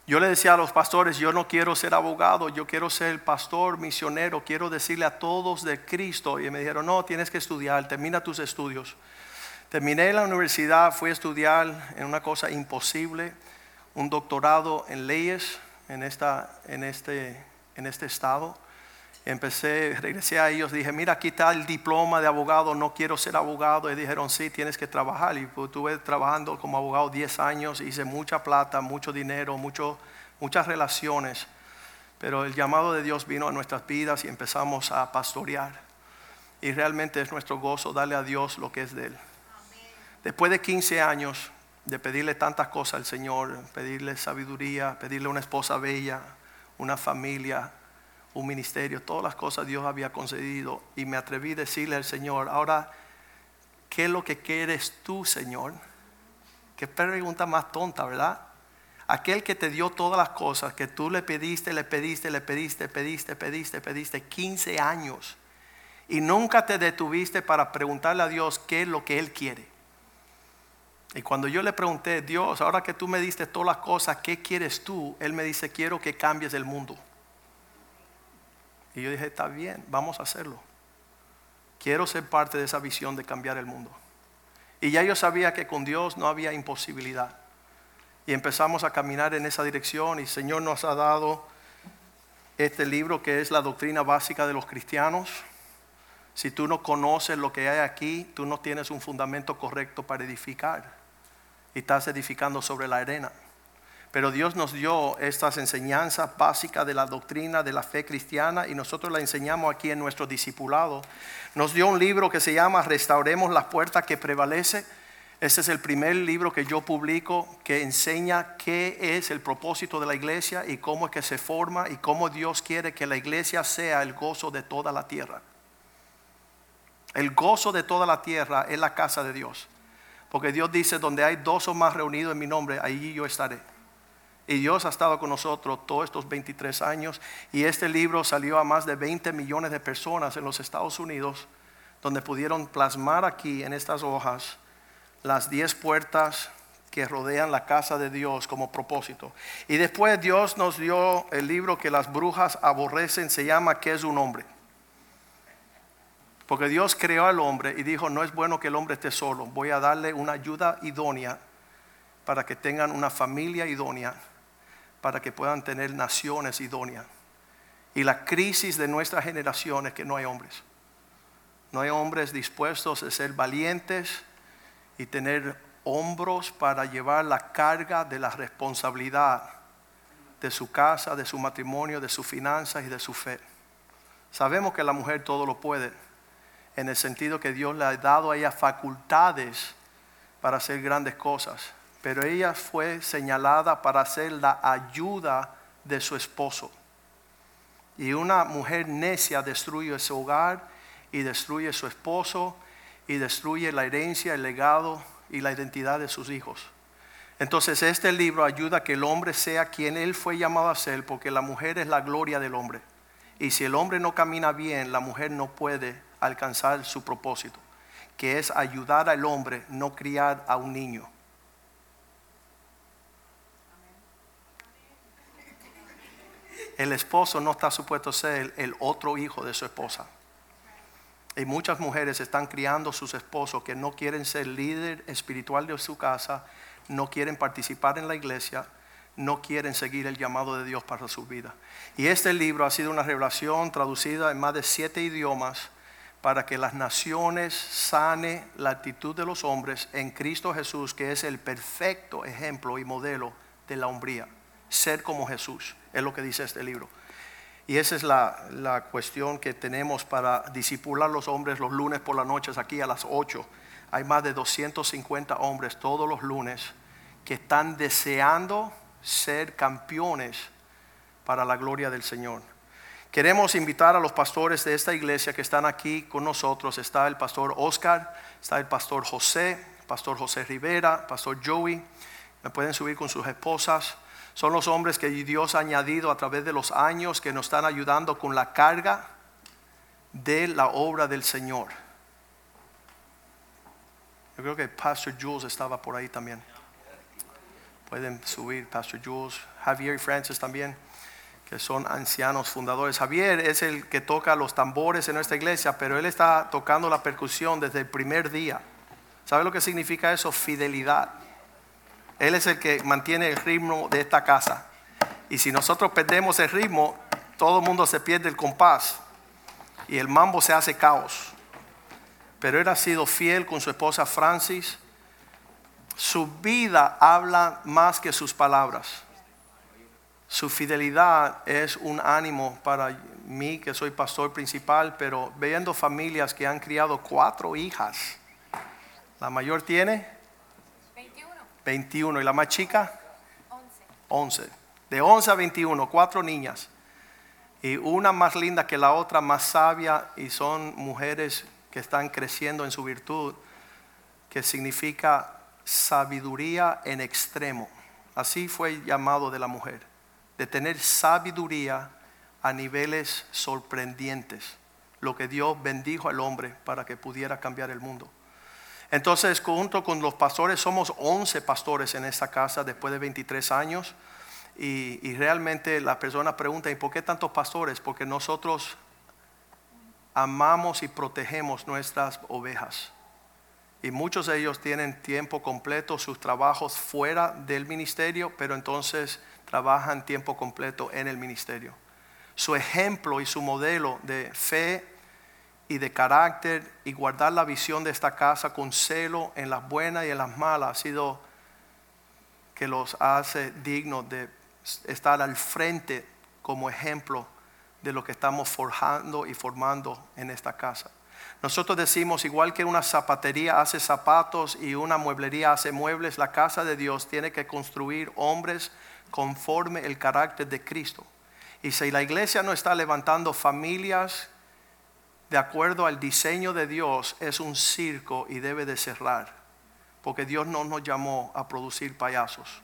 Yo le decía a los pastores, yo no quiero ser abogado, yo quiero ser pastor, misionero, quiero decirle a todos de Cristo. Y me dijeron, no, tienes que estudiar, termina tus estudios. Terminé la universidad, fui a estudiar en una cosa imposible, un doctorado en leyes en, esta, en, este, en este estado. Empecé, regresé a ellos, dije, mira, aquí está el diploma de abogado, no quiero ser abogado. Y dijeron, sí, tienes que trabajar. Y pues, estuve trabajando como abogado 10 años, hice mucha plata, mucho dinero, mucho, muchas relaciones. Pero el llamado de Dios vino a nuestras vidas y empezamos a pastorear. Y realmente es nuestro gozo darle a Dios lo que es de Él. Después de 15 años de pedirle tantas cosas al Señor, pedirle sabiduría, pedirle una esposa bella, una familia, un ministerio, todas las cosas Dios había concedido y me atreví a decirle al Señor, ahora, ¿qué es lo que quieres tú, Señor? Qué pregunta más tonta, ¿verdad? Aquel que te dio todas las cosas, que tú le pediste, le pediste, le pediste, pediste, pediste, pediste 15 años y nunca te detuviste para preguntarle a Dios qué es lo que Él quiere. Y cuando yo le pregunté, Dios, ahora que tú me diste todas las cosas, ¿qué quieres tú? Él me dice, quiero que cambies el mundo. Y yo dije, está bien, vamos a hacerlo. Quiero ser parte de esa visión de cambiar el mundo. Y ya yo sabía que con Dios no había imposibilidad. Y empezamos a caminar en esa dirección y el Señor nos ha dado este libro que es la doctrina básica de los cristianos. Si tú no conoces lo que hay aquí, tú no tienes un fundamento correcto para edificar. Y estás edificando sobre la arena. Pero Dios nos dio estas enseñanzas básicas de la doctrina de la fe cristiana y nosotros la enseñamos aquí en nuestro discipulado. Nos dio un libro que se llama Restauremos la puerta que prevalece. Ese es el primer libro que yo publico que enseña qué es el propósito de la iglesia y cómo es que se forma y cómo Dios quiere que la iglesia sea el gozo de toda la tierra. El gozo de toda la tierra es la casa de Dios. Porque Dios dice, donde hay dos o más reunidos en mi nombre, allí yo estaré. Y Dios ha estado con nosotros todos estos 23 años. Y este libro salió a más de 20 millones de personas en los Estados Unidos, donde pudieron plasmar aquí en estas hojas las 10 puertas que rodean la casa de Dios como propósito. Y después Dios nos dio el libro que las brujas aborrecen, se llama ¿Qué es un hombre? Porque Dios creó al hombre y dijo, no es bueno que el hombre esté solo, voy a darle una ayuda idónea para que tengan una familia idónea para que puedan tener naciones idóneas. Y la crisis de nuestra generación es que no hay hombres. No hay hombres dispuestos a ser valientes y tener hombros para llevar la carga de la responsabilidad de su casa, de su matrimonio, de sus finanzas y de su fe. Sabemos que la mujer todo lo puede, en el sentido que Dios le ha dado a ella facultades para hacer grandes cosas pero ella fue señalada para ser la ayuda de su esposo. Y una mujer necia destruye ese hogar y destruye su esposo y destruye la herencia, el legado y la identidad de sus hijos. Entonces este libro ayuda a que el hombre sea quien él fue llamado a ser, porque la mujer es la gloria del hombre. Y si el hombre no camina bien, la mujer no puede alcanzar su propósito, que es ayudar al hombre, no criar a un niño. El esposo no está supuesto a ser el otro hijo de su esposa. Y muchas mujeres están criando a sus esposos que no quieren ser líder espiritual de su casa, no quieren participar en la iglesia, no quieren seguir el llamado de Dios para su vida. Y este libro ha sido una revelación traducida en más de siete idiomas para que las naciones sane la actitud de los hombres en Cristo Jesús, que es el perfecto ejemplo y modelo de la hombría. Ser como Jesús. Es lo que dice este libro. Y esa es la, cuestión que tenemos para disipular los hombres los lunes por las noches aquí a las 8. Hay más de 250 hombres todos los lunes que están deseando ser campeones para la gloria del Señor. Queremos invitar a los pastores de esta iglesia que están aquí con nosotros. Está el pastor Oscar, está el pastor José, pastor José Rivera, pastor Joey. Me pueden subir con sus esposas. Son los hombres que Dios ha añadido a través de los años que nos están ayudando con la carga de la obra del Señor. Yo creo que Pastor Jules estaba por ahí también. Pueden subir Pastor Jules, Javier y Francis también, que son ancianos fundadores. Javier es el que toca los tambores en nuestra iglesia, pero él está tocando la percusión desde el primer día. ¿Sabe lo que significa eso? Fidelidad. Él es el que mantiene el ritmo de esta casa. Y si nosotros perdemos el ritmo, todo el mundo se pierde el compás y el mambo se hace caos. Pero él ha sido fiel con su esposa Francis. Su vida habla más que sus palabras. Su fidelidad es un ánimo para mí, que soy pastor principal, pero viendo familias que han criado cuatro hijas. La mayor tiene
21,
21 y la más chica
11.
11. De 11 a 21, cuatro niñas. Y una más linda que la otra, más sabia, y son mujeres que están creciendo en su virtud, que significa sabiduría en extremo. Así fue el llamado de la mujer, de tener sabiduría a niveles sorprendentes, lo que Dios bendijo al hombre para que pudiera cambiar el mundo. Entonces, junto con los pastores, somos 11 pastores en esta casa después de 23 años. Y, y realmente las personas preguntan, ¿y por qué tantos pastores? Porque nosotros amamos y protegemos nuestras ovejas. Y muchos de ellos tienen tiempo completo, sus trabajos fuera del ministerio, pero entonces trabajan tiempo completo en el ministerio. Su ejemplo y su modelo de fe y de carácter y guardar la visión de esta casa con celo en las buenas y en las malas ha sido que los hace dignos de estar al frente como ejemplo de lo que estamos forjando y formando en esta casa. Nosotros decimos, igual que una zapatería hace zapatos y una mueblería hace muebles, la casa de Dios tiene que construir hombres conforme el carácter de Cristo. Y si la iglesia no está levantando familias de acuerdo al diseño de Dios, es un circo y debe de cerrar. Porque Dios no nos llamó a producir payasos.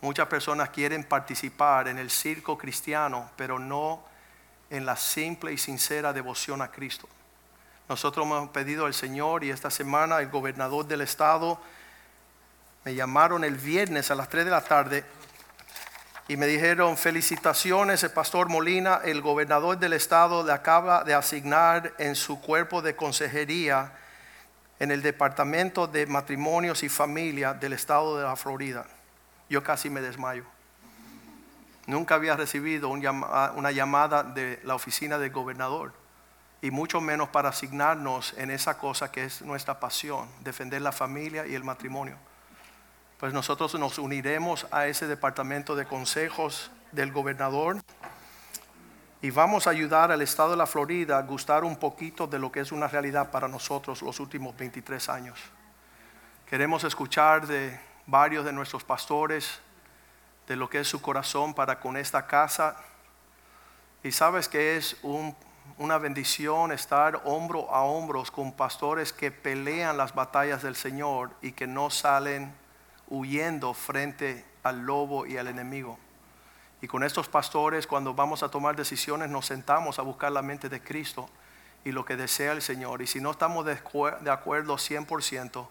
Muchas personas quieren participar en el circo cristiano, pero no en la simple y sincera devoción a Cristo. Nosotros hemos pedido al Señor y esta semana el gobernador del estado me llamaron el viernes a las 3 de la tarde y me dijeron felicitaciones, el pastor Molina, el gobernador del estado le acaba de asignar en su cuerpo de consejería en el departamento de matrimonios y familia del estado de la Florida. Yo casi me desmayo. Nunca había recibido una llamada de la oficina del gobernador y mucho menos para asignarnos en esa cosa que es nuestra pasión, defender la familia y el matrimonio. Pues nosotros nos uniremos a ese departamento de consejos del gobernador y vamos a ayudar al estado de la Florida a gustar un poquito de lo que es una realidad para nosotros los últimos 23 años. Queremos escuchar de varios de nuestros pastores de lo que es su corazón para con esta casa. Y sabes que es un- una bendición estar hombro a hombros con pastores que pelean las batallas del Señor y que no salen huyendo frente al lobo y al enemigo. Y con estos pastores, cuando vamos a tomar decisiones, nos sentamos a buscar la mente de Cristo y lo que desea el Señor. Y si no estamos de, acuer- de acuerdo 100%,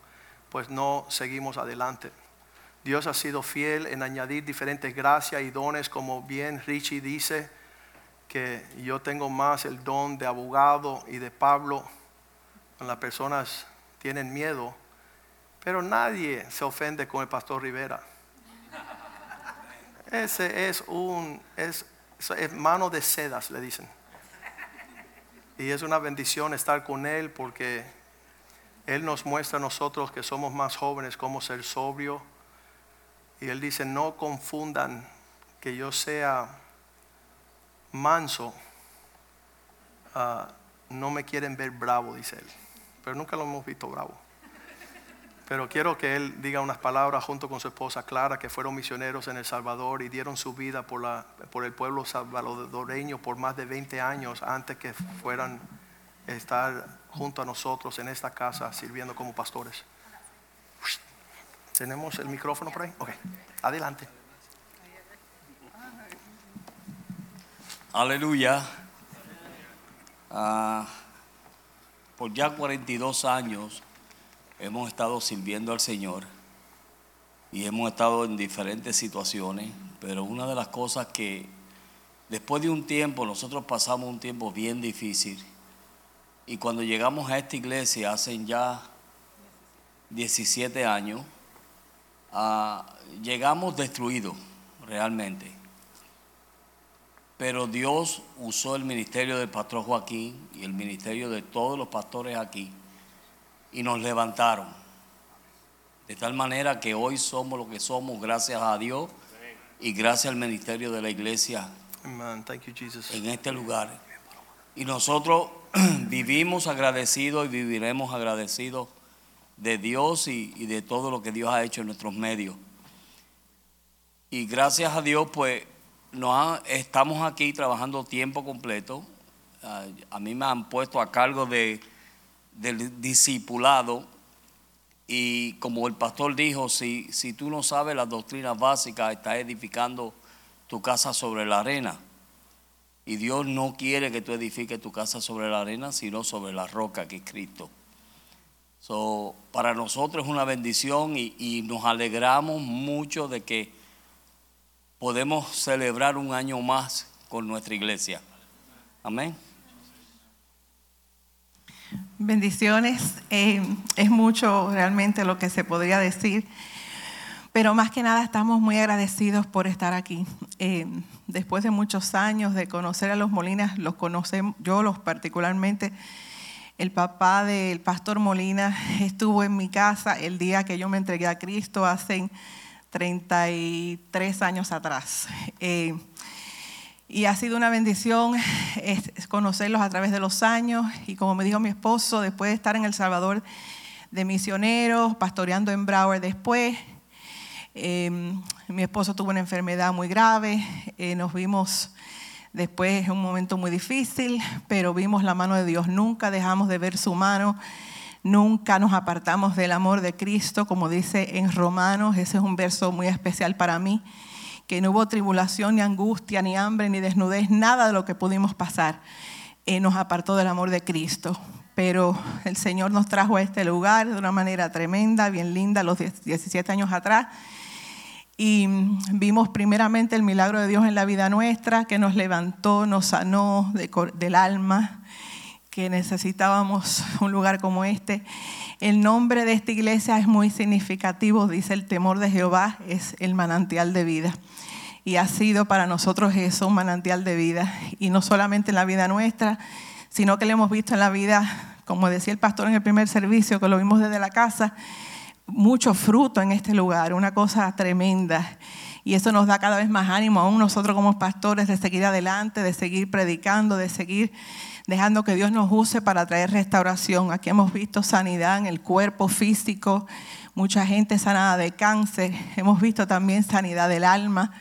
pues no seguimos adelante. Dios ha sido fiel en añadir diferentes gracias y dones, como bien Richie dice, que yo tengo más el don de abogado y de Pablo. Las personas tienen miedo, pero nadie se ofende con el pastor Rivera. Ese es un, es, es mano de sedas, le dicen. Y es una bendición estar con él porque él nos muestra a nosotros que somos más jóvenes cómo ser sobrio. Y él dice, no confundan que yo sea manso. Ah, no me quieren ver bravo, dice él. Pero nunca lo hemos visto bravo. Pero quiero que él diga unas palabras junto con su esposa Clara, que fueron misioneros en El Salvador y dieron su vida por, la, por el pueblo salvadoreño por más de 20 años antes que fueran estar junto a nosotros en esta casa sirviendo como pastores. ¿Tenemos el micrófono por ahí? Ok, adelante.
Aleluya. Ah, por ya 42 años hemos estado sirviendo al Señor y hemos estado en diferentes situaciones, pero una de las cosas que después de un tiempo, nosotros pasamos un tiempo bien difícil y cuando llegamos a esta iglesia hace ya 17 años, ah, llegamos destruidos realmente. Pero Dios usó el ministerio del pastor Joaquín y el ministerio de todos los pastores aquí y nos levantaron. De tal manera que hoy somos lo que somos gracias a Dios y gracias al ministerio de la iglesia
Amen. Thank you, Jesus.
en este lugar. Y nosotros vivimos agradecidos y viviremos agradecidos de Dios y, y de todo lo que Dios ha hecho en nuestros medios. Y gracias a Dios, pues nos ha- estamos aquí trabajando tiempo completo. Ah, a mí me han puesto a cargo de, del discipulado. Y como el pastor dijo, si, si tú no sabes las doctrinas básicas, estás edificando tu casa sobre la arena. Y Dios no quiere que tú edifiques tu casa sobre la arena, sino sobre la roca que es Cristo. So, para nosotros es una bendición y, y nos alegramos mucho de que podemos celebrar un año más con nuestra iglesia. Amén.
Bendiciones. Eh, es mucho realmente lo que se podría decir, pero más que nada estamos muy agradecidos por estar aquí. Eh, después de muchos años de conocer a los Molinas, los conocemos, yo los particularmente, el papá del pastor Molina estuvo en mi casa el día que yo me entregué a Cristo hace 33 años atrás. Eh, y ha sido una bendición conocerlos a través de los años. Y como me dijo mi esposo, después de estar en El Salvador de misioneros, pastoreando en Broward después, eh, mi esposo tuvo una enfermedad muy grave. eh, nos vimos después en un momento muy difícil, pero vimos la mano de Dios. Nunca dejamos de ver su mano. Nunca nos apartamos del amor de Cristo, como dice en Romanos. Ese es un verso muy especial para mí que no hubo tribulación, ni angustia, ni hambre, ni desnudez, nada de lo que pudimos pasar eh, nos apartó del amor de Cristo. Pero el Señor nos trajo a este lugar de una manera tremenda, bien linda, los 10 17 años atrás. Y vimos primeramente el milagro de Dios en la vida nuestra, que nos levantó, nos sanó del alma, que necesitábamos un lugar como este. El nombre de esta iglesia es muy significativo, dice el temor de Jehová, es el manantial de vida. Y ha sido para nosotros eso, un manantial de vida. Y no solamente en la vida nuestra, sino que lo hemos visto en la vida, como decía el pastor en el primer servicio, que lo vimos desde la casa, mucho fruto en este lugar, una cosa tremenda. Y eso nos da cada vez más ánimo, aún nosotros como pastores, de seguir adelante, de seguir predicando, de seguir dejando que Dios nos use para traer restauración. Aquí hemos visto sanidad en el cuerpo físico, mucha gente sanada de cáncer, hemos visto también sanidad del alma,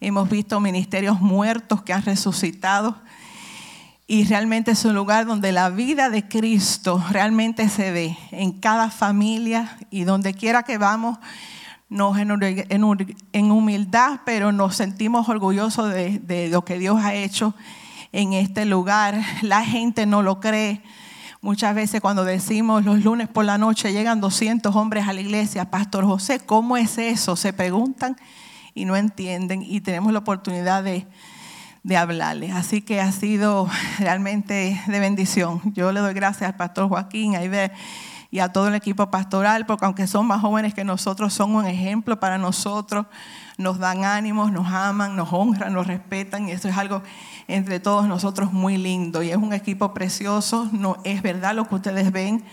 hemos visto ministerios muertos que han resucitado. Y realmente es un lugar donde la vida de Cristo realmente se ve en cada familia y donde quiera que vamos, nos en, humildad, pero nos sentimos orgullosos de, de lo que Dios ha hecho en este lugar. La gente no lo cree. Muchas veces cuando decimos los lunes por la noche llegan 200 hombres a la iglesia, Pastor José, ¿cómo es eso? Se preguntan y no entienden y tenemos la oportunidad de, de hablarles. Así que ha sido realmente de bendición. Yo le doy gracias al pastor Joaquín, a Iber y a todo el equipo pastoral, porque aunque son más jóvenes que nosotros, son un ejemplo para nosotros, nos dan ánimos, nos aman, nos honran, nos respetan y eso es algo entre todos nosotros muy lindo y es un equipo precioso, no es verdad lo que ustedes ven,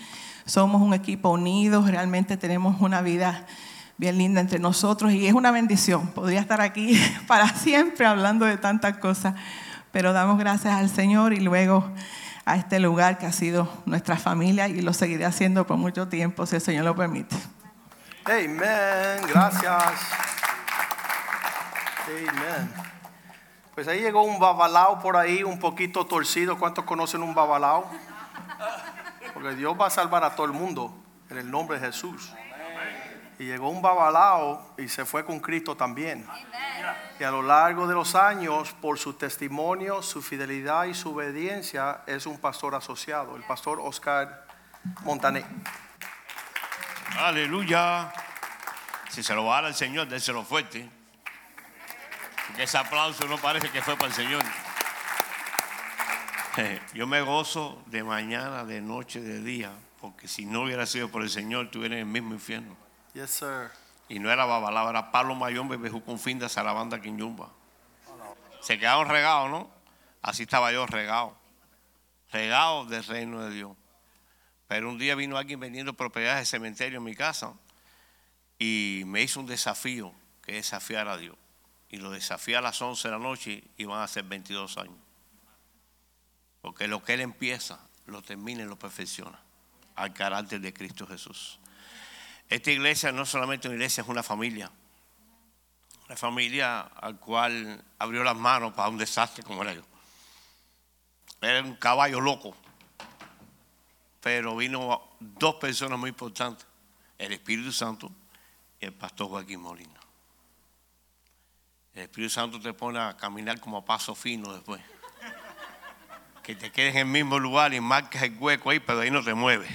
somos un equipo unido, realmente tenemos una vida bien linda entre nosotros y es una bendición. Podría estar aquí para siempre hablando de tantas cosas, pero damos gracias al Señor y luego a este lugar que ha sido nuestra familia y lo seguiré haciendo por mucho tiempo, si el Señor lo permite.
Amen. Gracias. Amen. Pues ahí llegó un babalao por ahí, un poquito torcido. ¿Cuántos conocen un babalao? Porque Dios va a salvar a todo el mundo en el nombre de Jesús. Y llegó un babalao y se fue con Cristo también. Y a lo largo de los años, por su testimonio, su fidelidad y su obediencia, es un pastor asociado, el pastor Oscar Montané.
Aleluya. Si se lo va a dar al Señor, déselo fuerte. Porque ese aplauso no parece que fue para el Señor. Yo me gozo de mañana, de noche, de día, porque si no hubiera sido por el Señor, estuviera en el mismo infierno.
Yes, sir.
Y no era Babalao, era Pablo fin de Sarabanda Quinyumba. Se quedaron regados, ¿no? Así estaba yo regado. Regado del reino de Dios. Pero un día vino alguien vendiendo propiedades de cementerio en mi casa y me hizo un desafío, que desafiar a Dios. Y lo desafié a las 11 de la noche y van a ser 22 años. Porque lo que Él empieza, lo termina y lo perfecciona. Al carácter de Cristo Jesús. Esta iglesia no solamente una iglesia, es una familia. Una familia al cual abrió las manos para un desastre como era yo. Era un caballo loco. Pero vino dos personas muy importantes. El Espíritu Santo y el pastor Joaquín Molina. El Espíritu Santo te pone a caminar como a paso fino después. Que te quedes en el mismo lugar y marcas el hueco ahí, pero ahí no te mueves.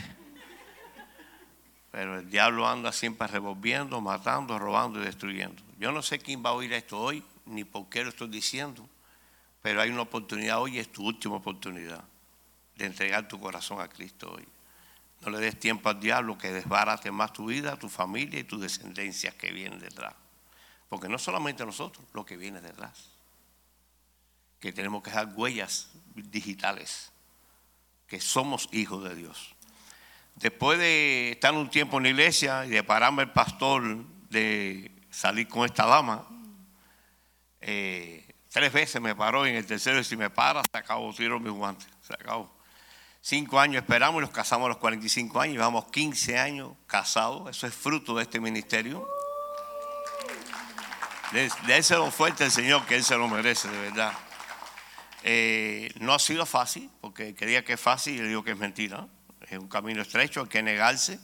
Pero el diablo anda siempre revolviendo, matando, robando y destruyendo. Yo no sé quién va a oír esto hoy, ni por qué lo estoy diciendo, pero hay una oportunidad hoy, es tu última oportunidad de entregar tu corazón a Cristo hoy. No le des tiempo al diablo que desbarate más tu vida, tu familia y tus descendencias que vienen detrás. Porque no solamente nosotros, lo que viene detrás. Que tenemos que dejar huellas digitales, que somos hijos de Dios. Después de estar un tiempo en la iglesia y de pararme el pastor de salir con esta dama, eh, tres veces me paró y en el tercero, si me para, se acabó, tiro mis guantes, se acabó. Cinco años esperamos y nos casamos a los 45 años, llevamos 15 años casados, eso es fruto de este ministerio. De fuerte el Señor, que Él se lo merece, de verdad. Eh, no ha sido fácil, porque quería que es fácil y le digo que es mentira. Es un camino estrecho, hay que negarse,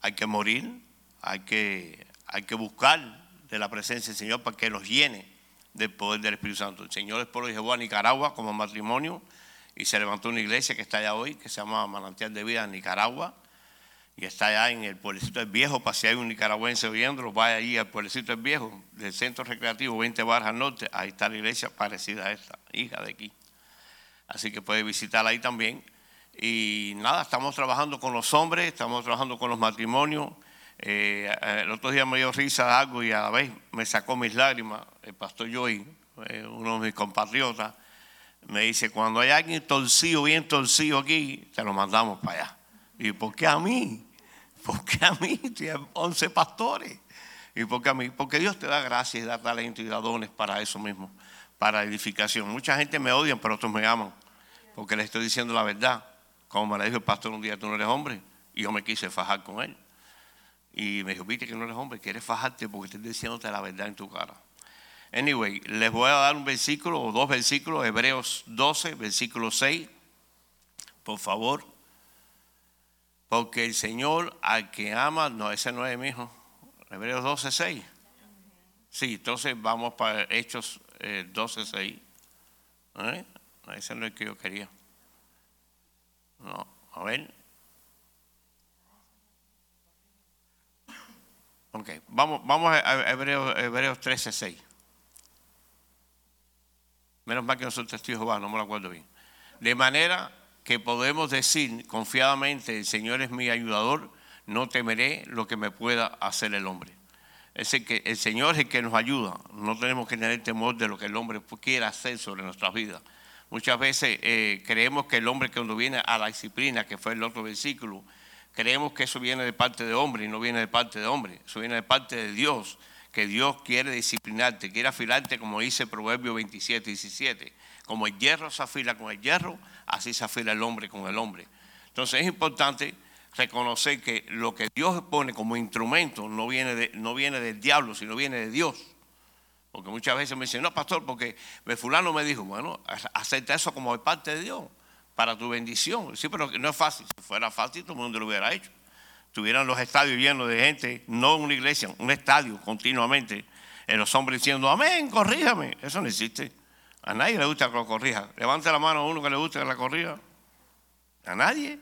hay que morir, hay que, hay que buscar de la presencia del Señor para que nos llene del poder del Espíritu Santo. El Señor después lo llevó a Nicaragua como matrimonio y se levantó una iglesia que está allá hoy, que se llama Manantial de Vida en Nicaragua, y está allá en el pueblecito del Viejo, para si hay un nicaragüense viéndolo, vaya allí al pueblecito del Viejo, del centro recreativo 20 barras norte, ahí está la iglesia parecida a esta, hija de aquí. Así que puede visitarla ahí también. Y nada, estamos trabajando con los hombres, estamos trabajando con los matrimonios. Eh, el otro día me dio risa algo y a la vez me sacó mis lágrimas. El pastor Joy, eh, uno de mis compatriotas, me dice, cuando hay alguien torcido, bien torcido aquí, te lo mandamos para allá. ¿Y por qué a mí? ¿Por qué a mí? Tiene 11 pastores. ¿Y por qué a mí? Porque Dios te da gracia y da talento y da dones para eso mismo, para edificación. Mucha gente me odia, pero otros me aman, porque les estoy diciendo la verdad. Como me la dijo el pastor un día, tú no eres hombre. Y yo me quise fajar con él. Y me dijo, viste que no eres hombre, quieres fajarte porque estoy diciéndote la verdad en tu cara. Anyway, les voy a dar un versículo o dos versículos, Hebreos 12, versículo 6. Por favor. Porque el Señor al que ama, no, ese no es mi hijo. Hebreos 12, 6. Sí, entonces vamos para Hechos 12, 6. ¿Eh? Ese no es el que yo quería. No, a ver. Ok, vamos, vamos a Hebreos, Hebreos 13, 6. Menos mal que no soy testigo de no me lo acuerdo bien. De manera que podemos decir confiadamente, el Señor es mi ayudador, no temeré lo que me pueda hacer el hombre. Es que el Señor es el que nos ayuda, no tenemos que tener temor de lo que el hombre quiera hacer sobre nuestras vidas. Muchas veces eh, creemos que el hombre cuando viene a la disciplina, que fue el otro versículo, creemos que eso viene de parte de hombre y no viene de parte de hombre, eso viene de parte de Dios que Dios quiere disciplinarte, quiere afilarte, como dice Proverbio 27, 17. Como el hierro se afila con el hierro, así se afila el hombre con el hombre. Entonces es importante reconocer que lo que Dios pone como instrumento no viene, no viene del diablo, sino viene de Dios. Porque muchas veces me dicen, no, pastor, porque fulano me dijo, bueno, acepta eso como parte de Dios, para tu bendición. Sí, pero no es fácil. Si fuera fácil, todo el mundo lo hubiera hecho. Tuvieran los estadios llenos de gente, no una iglesia, un estadio continuamente. Y los hombres diciendo, amén, corríjame. Eso no existe. A nadie le gusta que lo corrija. Levante la mano a uno que le guste que la corrija. A nadie.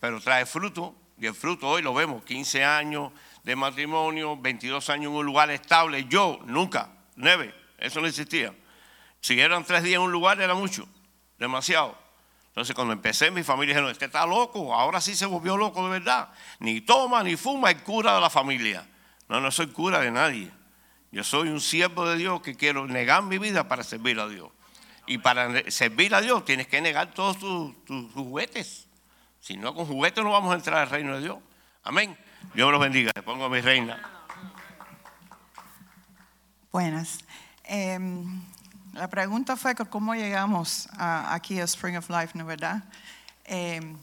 Pero trae fruto. Y el fruto hoy lo vemos. 15 años de matrimonio, 22 años en un lugar estable. Yo, nunca. Nueve. Eso no existía. Si eran tres días en un lugar, era mucho. Demasiado. Entonces cuando empecé, mi familia dijeron, este está loco, ahora sí se volvió loco de verdad. Ni toma, ni fuma, es cura de la familia. No, no soy cura de nadie. Yo soy un siervo de Dios que quiero negar mi vida para servir a Dios. Y para servir a Dios tienes que negar todos tus, tus juguetes. Si no, con juguetes no vamos a entrar al reino de Dios. Amén. Dios los bendiga. Le pongo a mi reina.
Buenas. Em, la pregunta fue cómo llegamos aquí a Spring of Life, ¿no verdad? Em,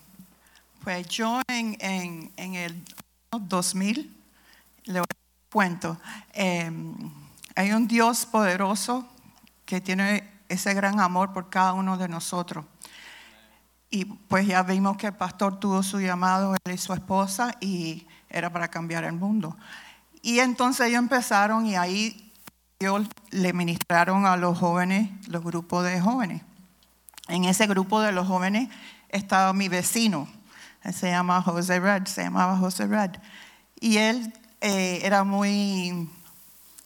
pues yo en, en- en el 2000, le cuento, em, hay un Dios poderoso que tiene ese gran amor por cada uno de nosotros. Y pues ya vimos que el pastor tuvo su llamado, él y su esposa, y era para cambiar el mundo. Y entonces ellos empezaron y ahí le ministraron a los jóvenes, los grupos de jóvenes. En ese grupo de los jóvenes estaba mi vecino, se llama José Red, se llamaba José Red. Y él eh, era muy,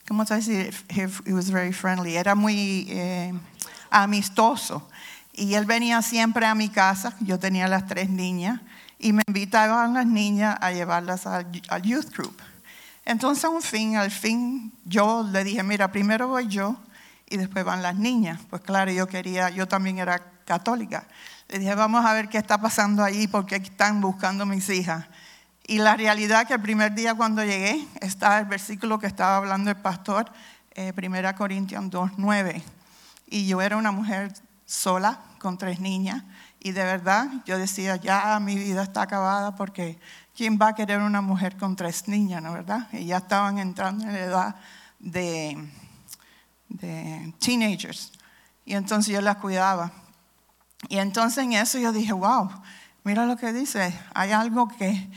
¿cómo se dice? He, was very friendly, era muy eh, amistoso. Y él venía siempre a mi casa, yo tenía las tres niñas, y me invitaban las niñas a llevarlas al youth group. Entonces, al fin, yo le dije, mira, primero voy yo y después van las niñas. Pues claro, yo quería, yo también era católica. Le dije, vamos a ver qué está pasando allí, porque están buscando mis hijas. Y la realidad que el primer día cuando llegué, está el versículo que estaba hablando el pastor, eh, 1 Corintios 2, 9. Y yo era una mujer sola, con tres niñas, y de verdad yo decía, ya mi vida está acabada porque ¿quién va a querer una mujer con tres niñas, no verdad? Y ya estaban entrando en la edad de, de teenagers. Y entonces yo las cuidaba. Y entonces en eso yo dije, wow, mira lo que dice, hay algo que,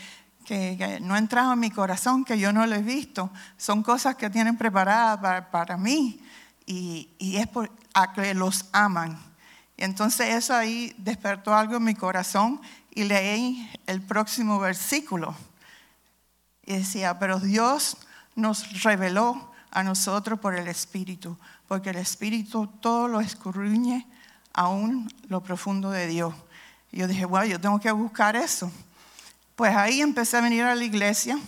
que, que no ha entrado en mi corazón, que yo no lo he visto. Son cosas que tienen preparadas para, para mí y, y es por, a que los aman. Y entonces eso ahí despertó algo en mi corazón y leí el próximo versículo. Y decía, pero Dios nos reveló a nosotros por el Espíritu, porque el Espíritu todo lo escurriñe aún lo profundo de Dios. Y yo dije, bueno, yo tengo que buscar eso. Pues ahí empecé a venir a la iglesia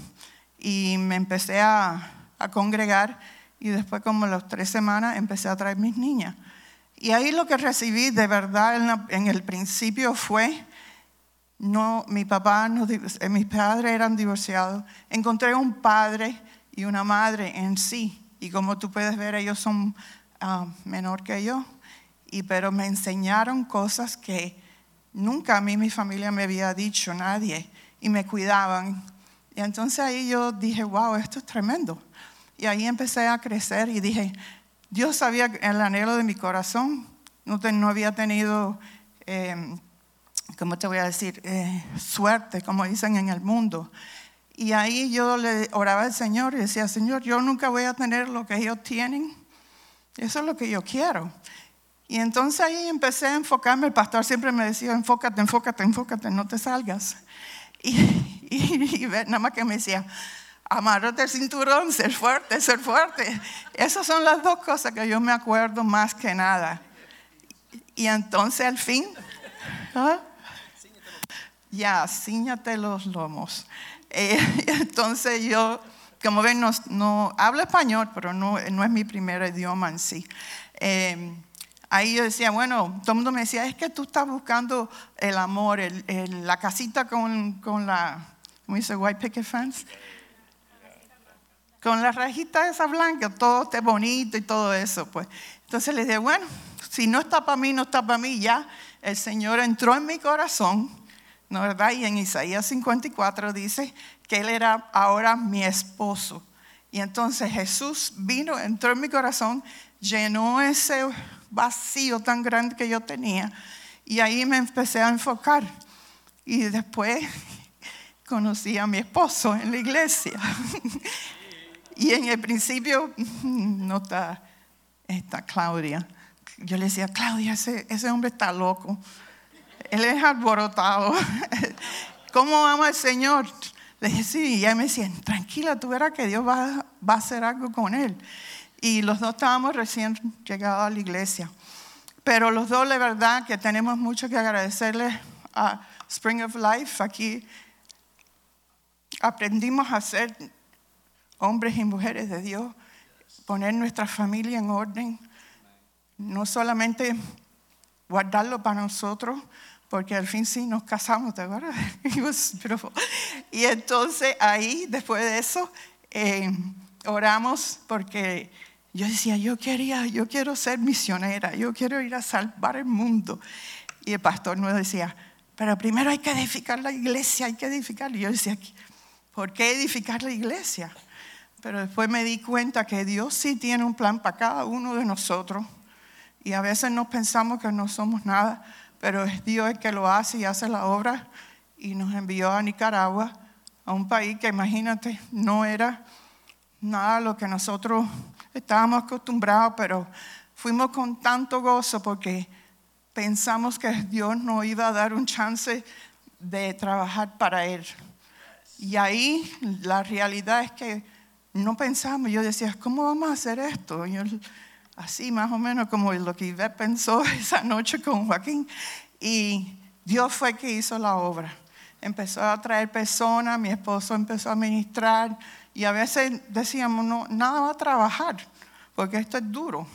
y me empecé a, a congregar y después como las tres semanas empecé a traer mis niñas. Y ahí lo que recibí de verdad en, el principio fue, no, mi papá, no, eh, mis padres eran divorciados. Encontré un padre y una madre en sí. Y como tú puedes ver, ellos son ah, menor que yo. Y, pero me enseñaron cosas que nunca a mí mi familia me había dicho, nadie. Y me cuidaban. Y entonces ahí yo dije, wow, esto es tremendo. Y ahí empecé a crecer y dije, Dios sabía el anhelo de mi corazón. No, había tenido, eh, ¿cómo te voy a decir? Eh, suerte, como dicen en el mundo. Y ahí yo le oraba al Señor y decía, Señor, yo nunca voy a tener lo que ellos tienen. Eso es lo que yo quiero. Y entonces ahí empecé a enfocarme. El pastor siempre me decía, enfócate, enfócate, enfócate, no te salgas. Y, y, y nada más que me decía, amarrate el cinturón, ser fuerte, ser fuerte. Esas son las dos cosas que yo me acuerdo más que nada. Y entonces al fin, ¿ah? Ya, ciñate los lomos. Eh, entonces yo, como ven, no, no- hablo español, pero no, no es mi primer idioma en sí. Eh, ahí yo decía, bueno, todo el mundo me decía, es que tú estás buscando el amor, el- el- la casita con, con la, ¿cómo dice? White picket fence. Con la rajita esa blanca, todo esté bonito y todo eso, pues. Entonces les dije, bueno, si no está para mí, no está para mí, ya. El Señor entró en mi corazón, ¿no verdad? Y en Isaías 54 dice que Él era ahora mi esposo. Y entonces Jesús vino, entró en mi corazón, llenó ese vacío tan grande que yo tenía. Y ahí me empecé a enfocar. Y después conocí a mi esposo en la iglesia. y en el principio no está, Claudia. Yo le decía, Claudia, ese, ese hombre está loco. Él es alborotado. ¿Cómo ama al Señor? Le dije, sí, y ella me decía, tranquila, tú verás que Dios va, va a hacer algo con él. Y los dos estábamos recién llegados a la iglesia. Pero los dos, de verdad, que tenemos mucho que agradecerle a Spring of Life. Aquí aprendimos a ser hombres y mujeres de Dios, poner nuestra familia en orden, no solamente guardarlo para nosotros, porque al fin sí nos casamos, ¿te acuerdas? Y entonces ahí, después de eso, eh, oramos porque yo decía, yo quería, yo quiero ser misionera, yo quiero ir a salvar el mundo. Y el pastor nos decía, pero primero hay que edificar la iglesia, hay que edificar. Y yo decía, ¿por qué edificar la iglesia? Pero después me di cuenta que Dios sí tiene un plan para cada uno de nosotros. Y a veces nos pensamos que no somos nada, pero es Dios el que lo hace y hace la obra. Y nos envió a Nicaragua, a un país que imagínate, no era nada lo que nosotros estábamos acostumbrados, pero fuimos con tanto gozo porque pensamos que Dios nos iba a dar un chance de trabajar para Él. Y ahí la realidad es que no pensamos, yo decía, ¿cómo vamos a hacer esto? Así más o menos como lo que Ivette pensó esa noche con Joaquín. Y Dios fue que hizo la obra. Empezó a traer personas, mi esposo empezó a ministrar y a veces decíamos, no, nada va a trabajar porque esto es duro.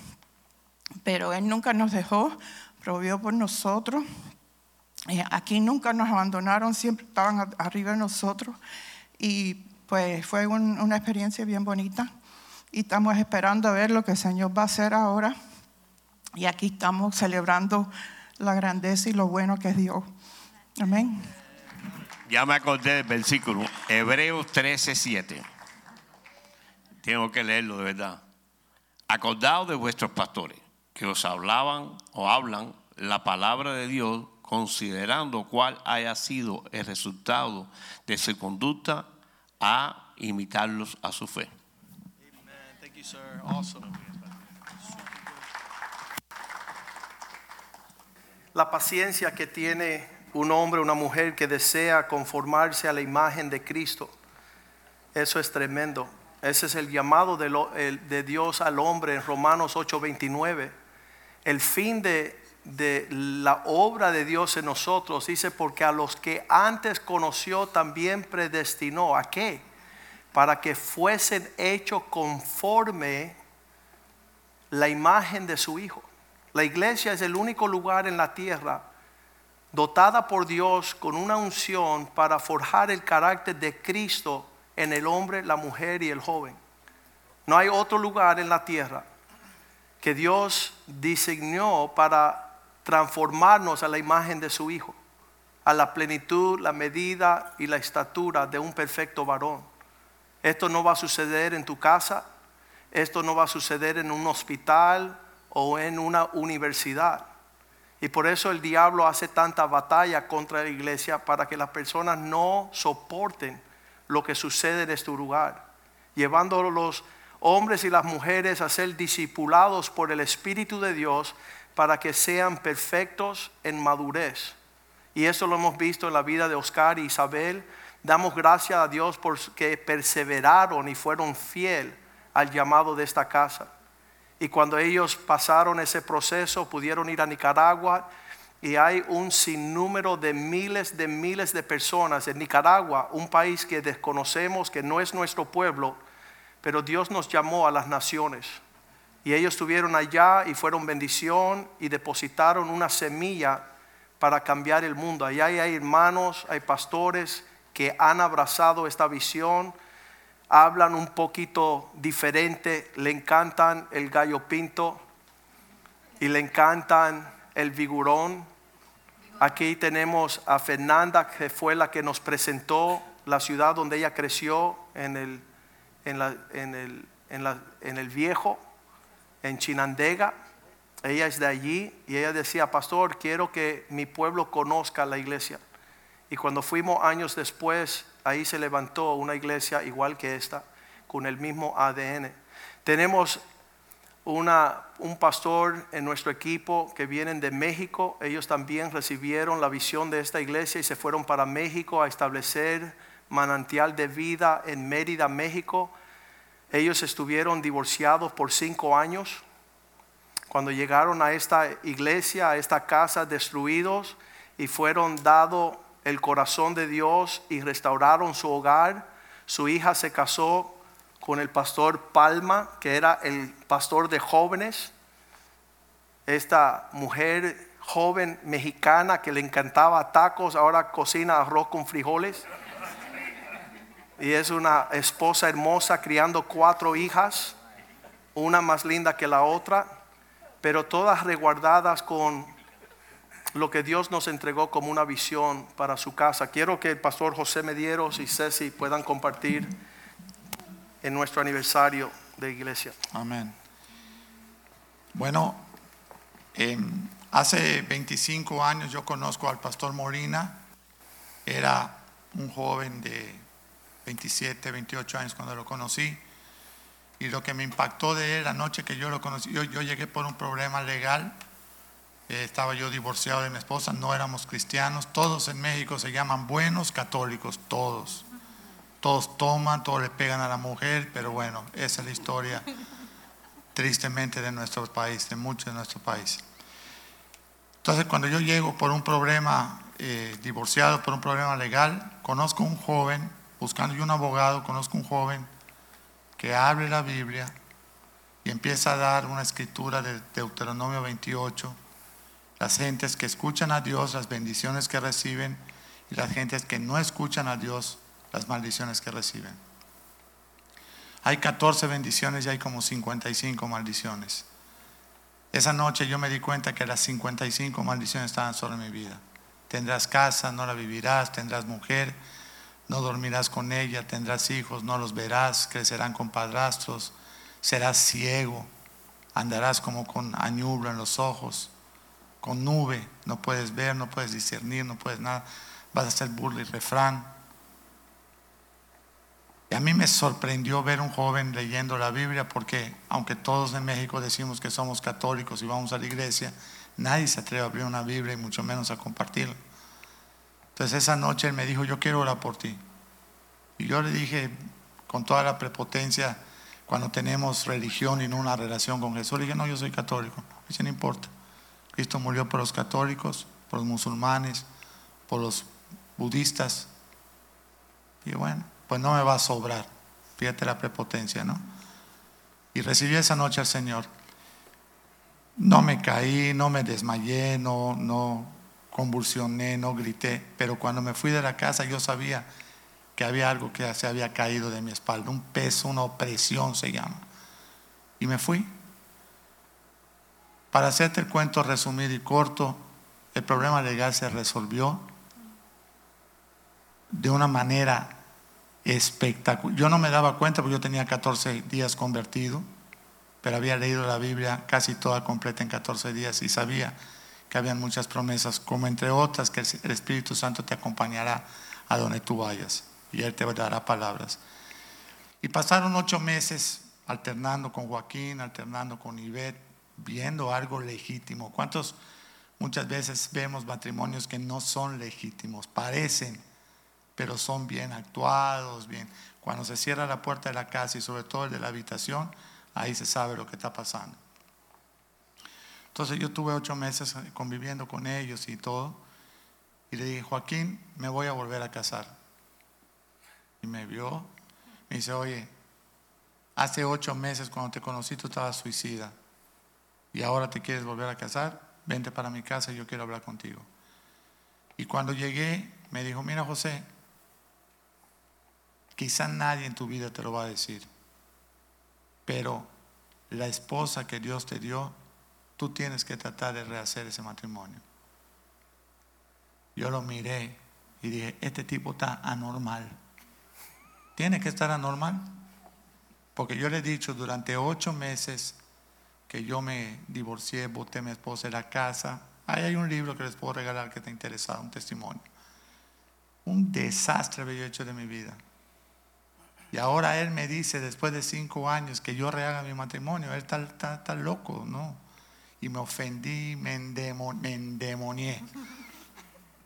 Pero Él nunca nos dejó, provió por nosotros. Eh, aquí nunca nos abandonaron, siempre estaban arriba de nosotros. Y pues fue una experiencia bien bonita. Y estamos esperando a ver lo que el Señor va a hacer ahora. Y aquí estamos celebrando la grandeza y lo bueno que es Dios. Amén.
Ya me acordé del versículo, Hebreos 13, 7. Tengo que leerlo de verdad. Acordaos de vuestros pastores que os hablaban o hablan la palabra de Dios considerando cuál haya sido el resultado de su conducta a imitarlos a su fe.
La paciencia que tiene un hombre una mujer que desea conformarse a la imagen de Cristo, eso es tremendo. Ese es el llamado de, Dios al hombre en Romanos 8:29. El fin de la obra de Dios en nosotros dice, porque a los que antes conoció también predestinó. ¿A qué? Para que fuesen hechos conforme la imagen de su Hijo. La iglesia es el único lugar en la tierra dotada por Dios con una unción para forjar el carácter de Cristo en el hombre, la mujer y el joven. No hay otro lugar en la tierra que Dios diseñó para transformarnos a la imagen de su Hijo, a la plenitud, la medida y la estatura de un perfecto varón. Esto no va a suceder en tu casa, esto no va a suceder en un hospital o en una universidad. Y por eso el diablo hace tanta batalla contra la iglesia para que las personas no soporten lo que sucede en este lugar, llevando los hombres y las mujeres a ser discipulados por el Espíritu de Dios para que sean perfectos en madurez. Y eso lo hemos visto en la vida de Oscar y Isabel. Damos gracias a Dios por que perseveraron y fueron fiel al llamado de esta casa. Y cuando ellos pasaron ese proceso, pudieron ir a Nicaragua y hay un sinnúmero de miles de miles de personas en Nicaragua, un país que desconocemos, que no es nuestro pueblo, pero Dios nos llamó a las naciones. Y ellos estuvieron allá y fueron bendición y depositaron una semilla para cambiar el mundo. Allá hay hermanos, hay pastores que han abrazado esta visión, hablan un poquito diferente, le encantan el gallo pinto y le encantan el vigorón. Aquí tenemos a Fernanda, que fue la que nos presentó la ciudad donde ella creció en el, en, el, en, el viejo, en Chinandega. Ella es de allí y ella decía, pastor, quiero que mi pueblo conozca la iglesia. Y cuando fuimos años después ahí se levantó una iglesia igual que esta, con el mismo ADN. Tenemos una, un pastor en nuestro equipo que vienen de México. Ellos también recibieron la visión de esta iglesia y se fueron para México a establecer manantial de vida en Mérida, México. Ellos estuvieron divorciados por cinco años. Cuando llegaron a esta iglesia, a esta casa, destruidos y fueron dado el corazón de Dios y restauraron su hogar, su hija se casó con el pastor Palma, que era el pastor de jóvenes. Esta mujer joven mexicana que le encantaba tacos, ahora cocina arroz con frijoles. Y es una esposa hermosa criando cuatro hijas, una más linda que la otra, pero todas reguardadas con lo que Dios nos entregó como una visión para su casa. Quiero que el pastor José Medieros y Ceci puedan compartir en nuestro aniversario de iglesia.
Amén. Bueno, eh, hace 25 años yo conozco al pastor Molina. Era un joven de 27, 28 años cuando lo conocí. Y lo que me impactó de él la noche que yo lo conocí, yo, yo llegué por un problema legal. Eh, estaba yo divorciado de mi esposa, no éramos cristianos. Todos en México se llaman buenos católicos, todos. Todos toman, todos le pegan a la mujer, pero bueno, esa es la historia tristemente de nuestro país, de muchos de nuestro país. Entonces cuando yo llego por un problema eh, divorciado, por un problema legal, conozco un joven, buscando yo un abogado, conozco un joven que abre la Biblia y empieza a dar una escritura de Deuteronomio 28, las gentes que escuchan a Dios, las bendiciones que reciben, y las gentes que no escuchan a Dios, las maldiciones que reciben. Hay 14 bendiciones y hay como 55 maldiciones. Esa noche yo me di cuenta que las 55 maldiciones estaban sobre mi vida. Tendrás casa, no la vivirás, tendrás mujer, no dormirás con ella, tendrás hijos, no los verás, crecerán con padrastros, serás ciego, andarás como con añublo en los ojos, con nube, no puedes ver, no puedes discernir, no puedes nada, vas a ser burla y refrán. Y a mí me sorprendió ver un joven leyendo la Biblia porque aunque todos en México decimos que somos católicos y vamos a la iglesia, nadie se atreve a abrir una Biblia y mucho menos a compartirla. Entonces esa noche él me dijo, yo quiero orar por ti. Y yo le dije con toda la prepotencia, cuando tenemos religión y no una relación con Jesús, le dije, no, yo soy católico. Dice, no importa. Cristo murió por los católicos, por los musulmanes, por los budistas. Y bueno, pues no me va a sobrar. Fíjate la prepotencia, ¿no? Y recibí esa noche al Señor. No me caí, no me desmayé, no, no convulsioné, no grité, pero cuando me fui de la casa yo sabía que había algo que se había caído de mi espalda, un peso, una opresión se llama. Y me fui. Para hacerte el cuento resumido y corto, el problema legal se resolvió de una manera espectacular. Yo no me daba cuenta porque yo tenía 14 días convertido, pero había leído la Biblia casi toda completa en 14 días y sabía que habían muchas promesas, como entre otras que el Espíritu Santo te acompañará a donde tú vayas y Él te dará palabras. Y pasaron ocho meses alternando con Joaquín, alternando con Ivette, viendo algo legítimo. ¿Cuántos muchas veces vemos matrimonios que no son legítimos? Parecen, pero son bien actuados, bien. Cuando se cierra la puerta de la casa y sobre todo el de la habitación, ahí se sabe lo que está pasando. Entonces yo tuve ocho meses conviviendo con ellos y todo. Y le dije, Joaquín, me voy a volver a casar. Y me vio, me dice, oye, hace ocho meses cuando te conocí tú estabas suicida. Y ahora te quieres volver a casar, vente para mi casa y yo quiero hablar contigo. Y cuando llegué, me dijo, mira José, quizá nadie en tu vida te lo va a decir, pero la esposa que Dios te dio, tú tienes que tratar de rehacer ese matrimonio. Yo lo miré y dije, este tipo está anormal. Tiene que estar anormal. Porque yo le he dicho durante ocho meses que yo me divorcié, boté a mi esposa de la casa. Ahí hay un libro que les puedo regalar que está interesado, un testimonio. Un desastre había hecho de mi vida. Y ahora él me dice, después de cinco años, que yo rehaga mi matrimonio. Él está, está- está loco, ¿no? Y me ofendí, me, endemo- me endemonié.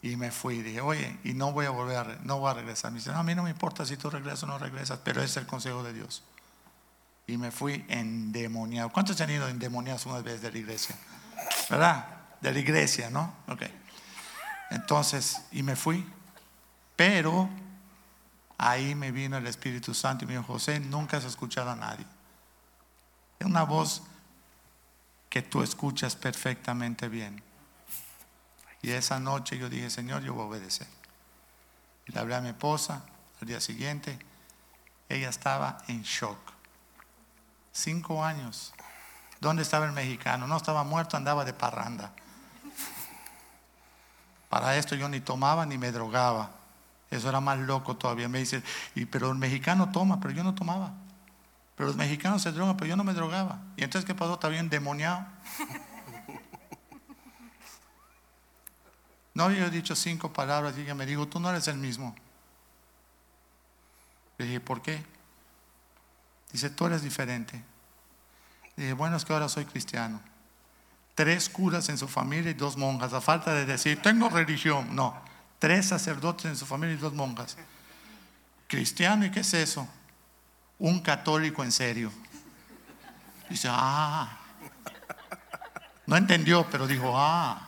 Y me fui. Dije, oye, y no voy a volver no voy a regresar. Me dice, no, a mí no me importa si tú regresas o no regresas, pero es el consejo de Dios. Y me fui endemoniado. ¿Cuántos han ido endemoniados una vez de la iglesia? ¿Verdad? De la iglesia, ¿no? Ok. Entonces, y me fui. Pero ahí me vino el Espíritu Santo y me dijo, José, nunca has escuchado a nadie. Es una voz que tú escuchas perfectamente bien. Y esa noche yo dije, Señor, yo voy a obedecer. Y le hablé a mi esposa al día siguiente. Ella estaba en shock. Cinco años. ¿Dónde estaba el mexicano? No estaba muerto, andaba de parranda. Para esto yo ni tomaba ni me drogaba. Eso era más loco todavía. Me dice, pero el mexicano toma, pero yo no tomaba. Pero los mexicanos se drogan, pero yo no me drogaba. ¿Y entonces qué pasó? Estaba bien endemoniado. No había dicho cinco palabras y ella me dijo, tú no eres el mismo. Le dije, ¿por qué? Dice, tú eres diferente. Dije, bueno, es que ahora soy cristiano. Tres curas en su familia y dos monjas. A falta de decir, tengo religión. No, tres sacerdotes en su familia y dos monjas. Cristiano, ¿y qué es eso? Un católico en serio. Dice, ah. No entendió, pero dijo, ah.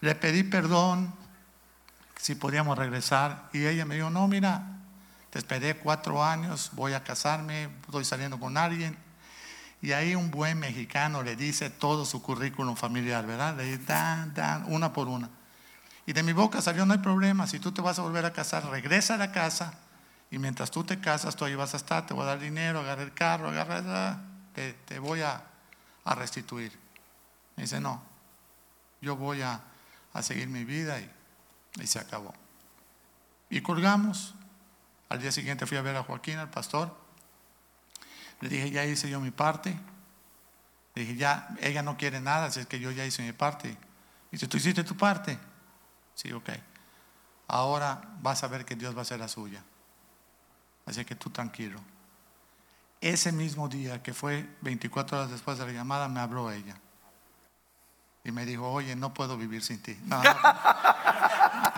Le pedí perdón si podíamos regresar y ella me dijo, no, mira, esperé cuatro años, voy a casarme, estoy saliendo con alguien. Y ahí un buen mexicano le dice todo su currículum familiar, ¿verdad? Le dice, dan, dan, una por una. Y de mi boca salió, no hay problema, si tú te vas a volver a casar, regresa a la casa y mientras tú te casas, tú ahí vas a estar, te voy a dar dinero, agarra el carro, agarra, te, te voy a, restituir. Me dice, no, yo voy a, seguir mi vida y se acabó. Y colgamos. Al día siguiente fui a ver a Joaquín, al pastor. Le dije, ya hice yo mi parte. Le dije, ya, ella no quiere nada, así es que yo ya hice mi parte. Dice, ¿tú hiciste tu parte? Sí, ok. Ahora vas a ver que Dios va a hacer la suya. Así que tú tranquilo. Ese mismo día, que fue 24 horas después de la llamada, me habló ella. Y me dijo, oye, no puedo vivir sin ti. No, no.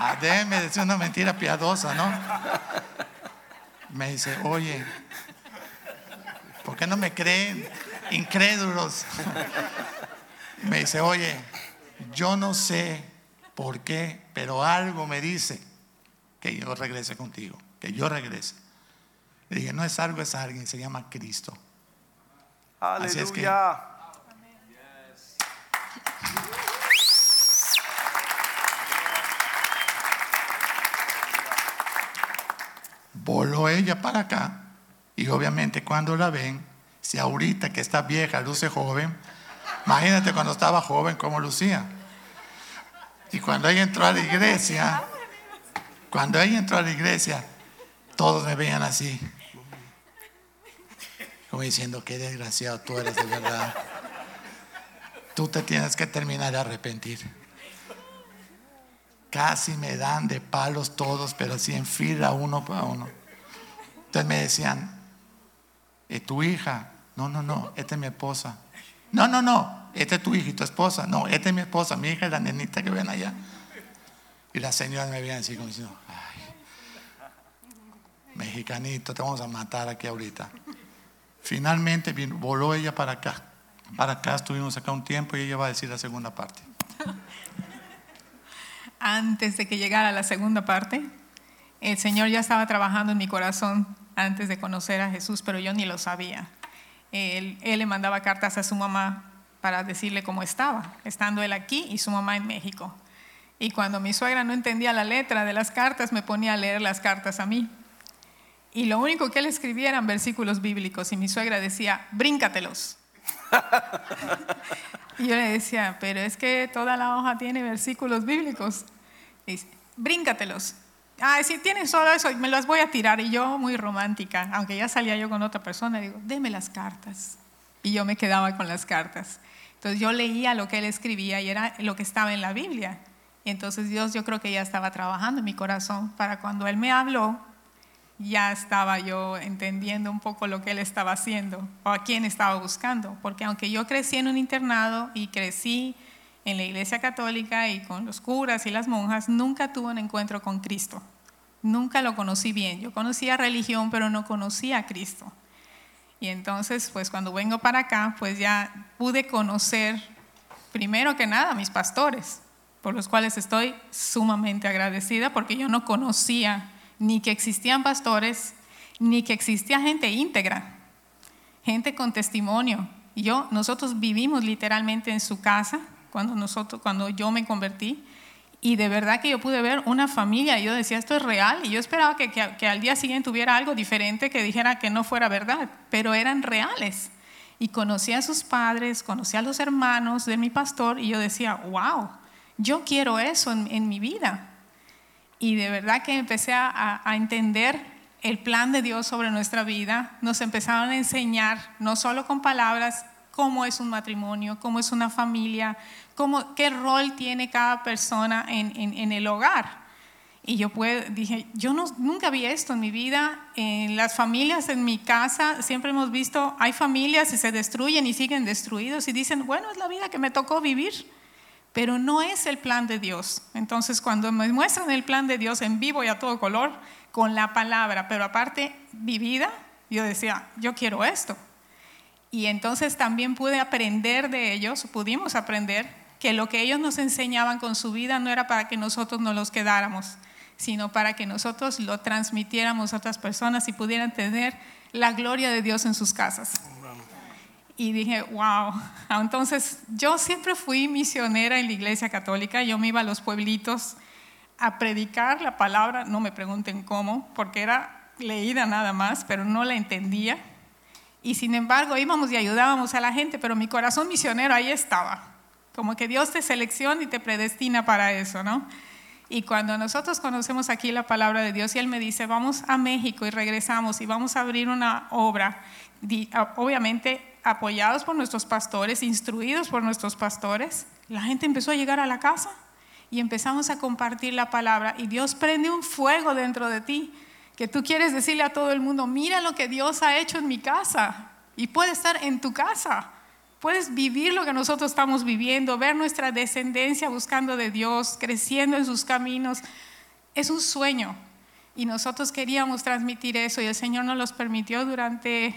Ah, déjeme decir una mentira piadosa, ¿no? Me dice, oye, ¿por qué no me creen? Incrédulos. Me dice, oye, yo no sé por qué, pero algo me dice que yo regrese contigo, que yo regrese. Le dije, no es algo, es alguien, se llama Cristo. Así es que- Voló ella para acá y obviamente cuando la ven, si ahorita que está vieja luce joven, imagínate cuando estaba joven cómo lucía. Y cuando ella entró a la iglesia, cuando ella entró a la iglesia, todos me veían así, como diciendo, qué desgraciado tú eres de verdad. Tú te tienes que terminar de arrepentir. Casi me dan de palos todos, pero así en fila uno para uno. Entonces me decían, ¿es tu hija? No, no, no, esta es mi esposa. No, no, no, esta es tu hija y tu esposa. No, esta es mi esposa, mi hija es la nenita que ven allá. Y las señoras me veían así como diciendo, ay, mexicanito, te vamos a matar aquí ahorita. Finalmente voló ella para acá. Para acá estuvimos acá un tiempo y ella va a decir la segunda parte.
Antes de que llegara la segunda parte, el Señor ya estaba trabajando en mi corazón antes de conocer a Jesús, pero yo ni lo sabía. Él, le mandaba cartas a su mamá para decirle cómo estaba, estando él aquí y su mamá en México. Y cuando mi suegra no entendía la letra de las cartas, me ponía a leer las cartas a mí. Y lo único que él escribía eran versículos bíblicos y mi suegra decía, bríncatelos. Y yo le decía, pero es que toda la hoja tiene versículos bíblicos. Y dice, bríncatelos. Ah, si tienen solo eso, me las voy a tirar. Y yo, muy romántica, aunque ya salía yo con otra persona, digo, deme las cartas. Y yo me quedaba con las cartas. Entonces yo leía lo que él escribía y era lo que estaba en la Biblia. Y entonces Dios yo creo que ya estaba trabajando en mi corazón para cuando Él me habló, ya estaba yo entendiendo un poco lo que Él estaba haciendo o a quién estaba buscando. Porque aunque yo crecí en un internado y crecí en la iglesia católica y con los curas y las monjas, nunca tuve un encuentro con Cristo. Nunca lo conocí bien. Yo conocía religión, pero no conocía a Cristo. Y entonces, pues cuando vengo para acá, pues ya pude conocer, primero que nada, a mis pastores, por los cuales estoy sumamente agradecida, porque yo no conocía ni que existían pastores, ni que existía gente íntegra, gente con testimonio. Yo, nosotros vivimos literalmente en su casa cuando, nosotros, cuando yo me convertí. Y de verdad que yo pude ver una familia yo decía, esto es real. Y yo esperaba que, que, que, al día siguiente hubiera algo diferente que dijera que no fuera verdad, pero eran reales. Y conocí a sus padres, conocí a los hermanos de mi pastor y yo decía, wow, yo quiero eso en, en mi vida. Y de verdad que empecé a, a entender el plan de Dios sobre nuestra vida. Nos empezaron a enseñar, no solo con palabras, cómo es un matrimonio, cómo es una familia, cómo, qué rol tiene cada persona en, en, en el hogar. Y yo pues, dije, yo no, nunca vi esto en mi vida. En las familias en mi casa siempre hemos visto, hay familias y se destruyen y siguen destruidos y dicen, bueno, es la vida que me tocó vivir, pero no es el plan de Dios. Entonces cuando me muestran el plan de Dios en vivo y a todo color, con la palabra, pero aparte vivida, yo decía, yo quiero esto. Y entonces también pude aprender de ellos, pudimos aprender que lo que ellos nos enseñaban con su vida no era para que nosotros nos los quedáramos, sino para que nosotros lo transmitiéramos a otras personas y pudieran tener la gloria de Dios en sus casas. Y dije, wow. Entonces, yo siempre fui misionera en la iglesia católica. Yo me iba a los pueblitos a predicar la palabra. No me pregunten cómo, porque era leída nada más, pero no la entendía. Y sin embargo, íbamos y ayudábamos a la gente, pero mi corazón misionero ahí estaba. Como que Dios te selecciona y te predestina para eso, ¿no? Y cuando nosotros conocemos aquí la palabra de Dios y Él me dice, vamos a México y regresamos y vamos a abrir una obra, obviamente apoyados por nuestros pastores, instruidos por nuestros pastores, la gente empezó a llegar a la casa y empezamos a compartir la palabra y Dios prende un fuego dentro de ti que tú quieres decirle a todo el mundo, mira lo que Dios ha hecho en mi casa y puede estar en tu casa. Puedes vivir lo que nosotros estamos viviendo, ver nuestra descendencia buscando de Dios, creciendo en sus caminos. Es un sueño. Y nosotros queríamos transmitir eso y el Señor nos los permitió durante,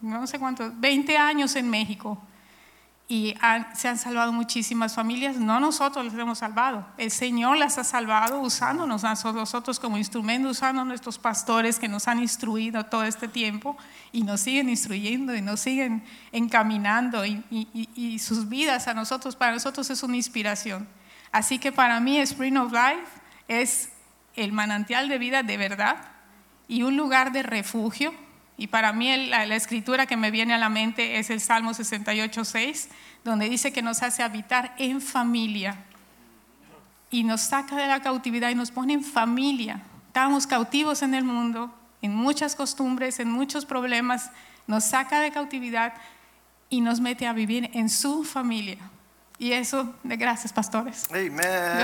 no sé cuántos, 20 años en México. Y han, se han salvado muchísimas familias, no nosotros las hemos salvado, el Señor las ha salvado usándonos nosotros como instrumento, usando a nuestros pastores que nos han instruido todo este tiempo y nos siguen instruyendo y nos siguen encaminando y, y, y sus vidas a nosotros, para nosotros es una inspiración. Así que para mí Spring of Life es el manantial de vida de verdad y un lugar de refugio y para mí la, la, escritura que me viene a la mente es el Salmo 68, 6, donde dice que nos hace habitar en familia y nos saca de la cautividad y nos pone en familia. Estábamos cautivos en el mundo, en muchas costumbres, en muchos problemas, nos saca de cautividad y nos mete a vivir en su familia. Y eso, de gracias, pastores.
Amen.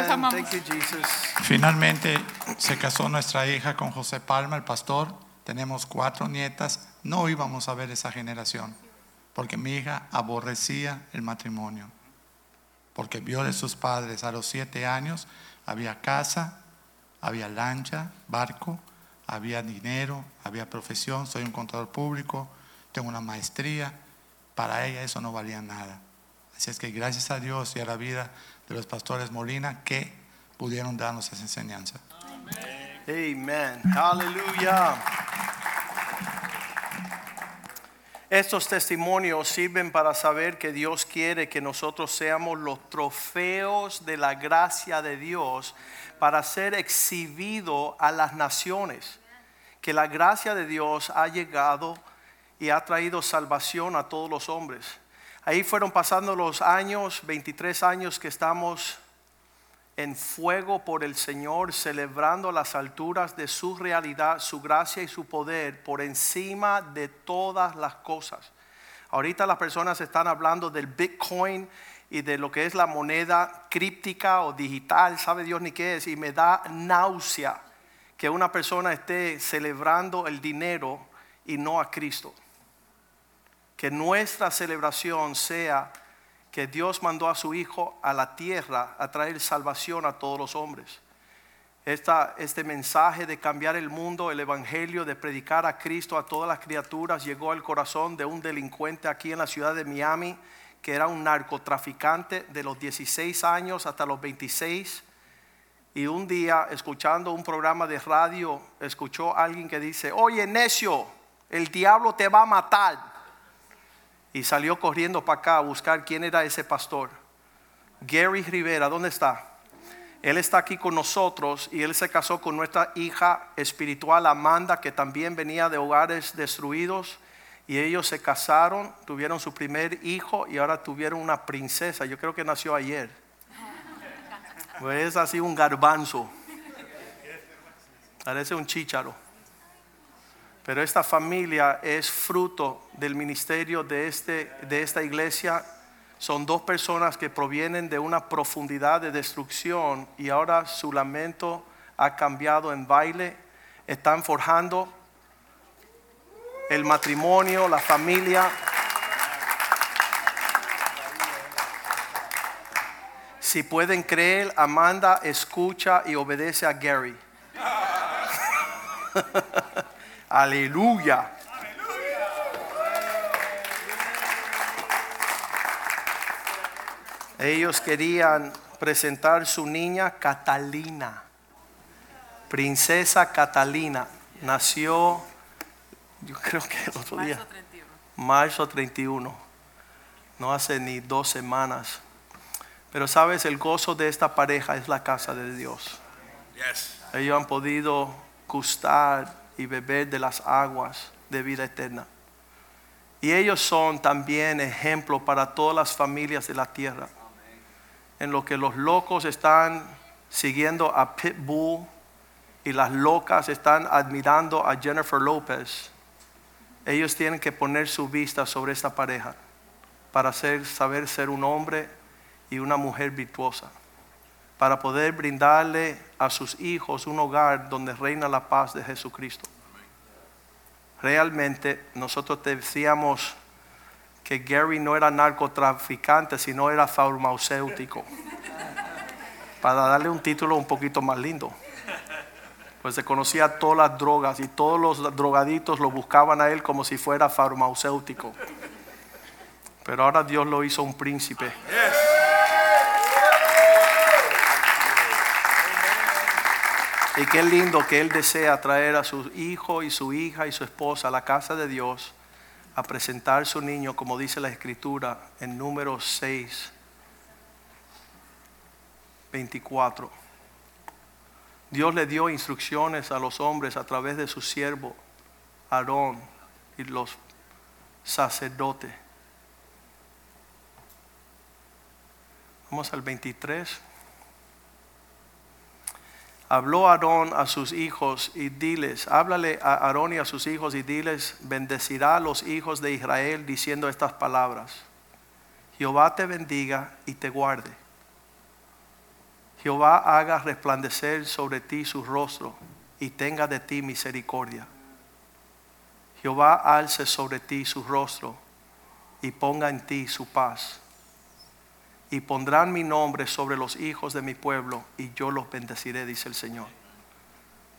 Thank you, Jesus.
Finalmente se casó nuestra hija con José Palma, el pastor tenemos cuatro nietas, no íbamos a ver esa generación, porque mi hija aborrecía el matrimonio, porque vio de sus padres a los siete años, había casa, había lancha, barco, había dinero, había profesión, soy un contador público, tengo una maestría, para ella eso no valía nada. Así es que gracias a Dios y a la vida de los pastores Molina que pudieron darnos esa enseñanza.
Amen. Aleluya. Estos testimonios sirven para saber que Dios quiere que nosotros seamos los trofeos de la gracia de Dios para ser exhibido a las naciones. Que la gracia de Dios ha llegado y ha traído salvación a todos los hombres. Ahí fueron pasando los años, 23 años que estamos en fuego por el Señor, celebrando las alturas de su realidad, su gracia y su poder por encima de todas las cosas. Ahorita las personas están hablando del Bitcoin y de lo que es la moneda críptica o digital, sabe Dios ni qué es, y me da náusea que una persona esté celebrando el dinero y no a Cristo. Que nuestra celebración sea que Dios mandó a su Hijo a la tierra a traer salvación a todos los hombres. Este mensaje de cambiar el mundo, el Evangelio, de predicar a Cristo a todas las criaturas, llegó al corazón de un delincuente aquí en la ciudad de Miami, que era un narcotraficante de los 16 años hasta los 26. Y un día, escuchando un programa de radio, escuchó a alguien que dice, oye necio, el diablo te va a matar. Y salió corriendo para acá a buscar quién era ese pastor. Gary Rivera, ¿dónde está? Él está aquí con nosotros y él se casó con nuestra hija espiritual Amanda, que también venía de hogares destruidos. Y ellos se casaron, tuvieron su primer hijo y ahora tuvieron una princesa. Yo creo que nació ayer. Pues es así un garbanzo. Parece un chícharo. Pero esta familia es fruto del ministerio de, este, de esta iglesia son dos personas que provienen de una profundidad de destrucción y ahora su lamento ha cambiado en baile. Están forjando el matrimonio, la familia. Si pueden creer, Amanda escucha y obedece a Gary. Aleluya. Ellos querían presentar su niña Catalina, princesa Catalina. Nació, yo creo que el otro día, marzo 31, no hace ni dos semanas. Pero sabes, el gozo de esta pareja es la casa de Dios. Ellos han podido gustar y beber de las aguas de vida eterna. Y ellos son también ejemplo para todas las familias de la tierra en lo que los locos están siguiendo a Pitbull y las locas están admirando a Jennifer López, ellos tienen que poner su vista sobre esta pareja para saber ser un hombre y una mujer virtuosa, para poder brindarle a sus hijos un hogar donde reina la paz de Jesucristo. Realmente nosotros decíamos que Gary no era narcotraficante, sino era farmacéutico. Para darle un título un poquito más lindo. Pues se conocía todas las drogas y todos los drogaditos lo buscaban a él como si fuera farmacéutico. Pero ahora Dios lo hizo un príncipe. Y qué lindo que él desea traer a su hijo y su hija y su esposa a la casa de Dios a presentar su niño, como dice la escritura en número 6, 24. Dios le dio instrucciones a los hombres a través de su siervo Aarón y los sacerdotes. Vamos al 23 habló Aarón a sus hijos y diles, háblale a Aarón y a sus hijos y diles, bendecirá a los hijos de Israel diciendo estas palabras. Jehová te bendiga y te guarde. Jehová haga resplandecer sobre ti su rostro y tenga de ti misericordia. Jehová alce sobre ti su rostro y ponga en ti su paz y pondrán mi nombre sobre los hijos de mi pueblo y yo los bendeciré, dice el Señor.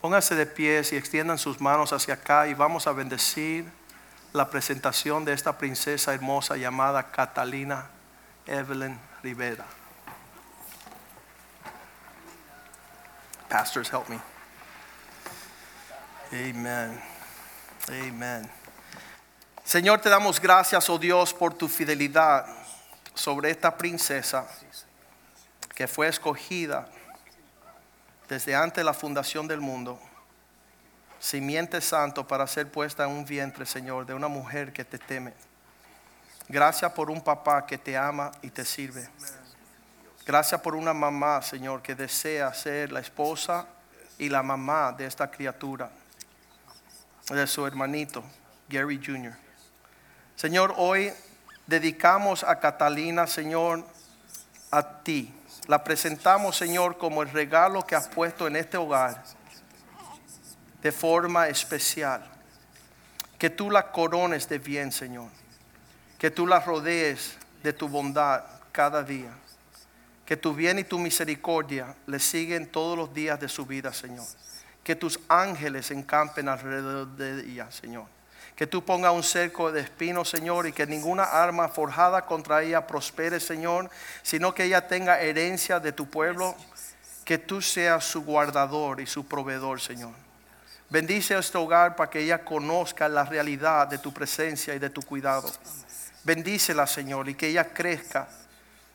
Pónganse de pies y extiendan sus manos hacia acá y vamos a bendecir la presentación de esta princesa hermosa llamada Catalina Evelyn Rivera. Pastors, help me. Amen. Amen. Señor, te damos gracias, oh Dios, por tu fidelidad sobre esta princesa que fue escogida desde antes de la fundación del mundo, simiente santo para ser puesta en un vientre, Señor, de una mujer que te teme. Gracias por un papá que te ama y te sirve. Gracias por una mamá, Señor, que desea ser la esposa y la mamá de esta criatura, de su hermanito, Gary Jr. Señor, hoy dedicamos a Catalina, Señor, a ti. La presentamos, Señor, como el regalo que has puesto en este hogar de forma especial. Que tú la corones de bien, Señor. Que tú la rodees de tu bondad cada día. Que tu bien y tu misericordia le siguen todos los días de su vida, Señor. Que tus ángeles encampen alrededor de ella, Señor. Que tú pongas un cerco de espinos, Señor, y que ninguna arma forjada contra ella prospere, Señor, sino que ella tenga herencia de tu pueblo. Que tú seas su guardador y su proveedor, Señor. Bendice este hogar para que ella conozca la realidad de tu presencia y de tu cuidado. Bendícela, Señor, y que ella crezca,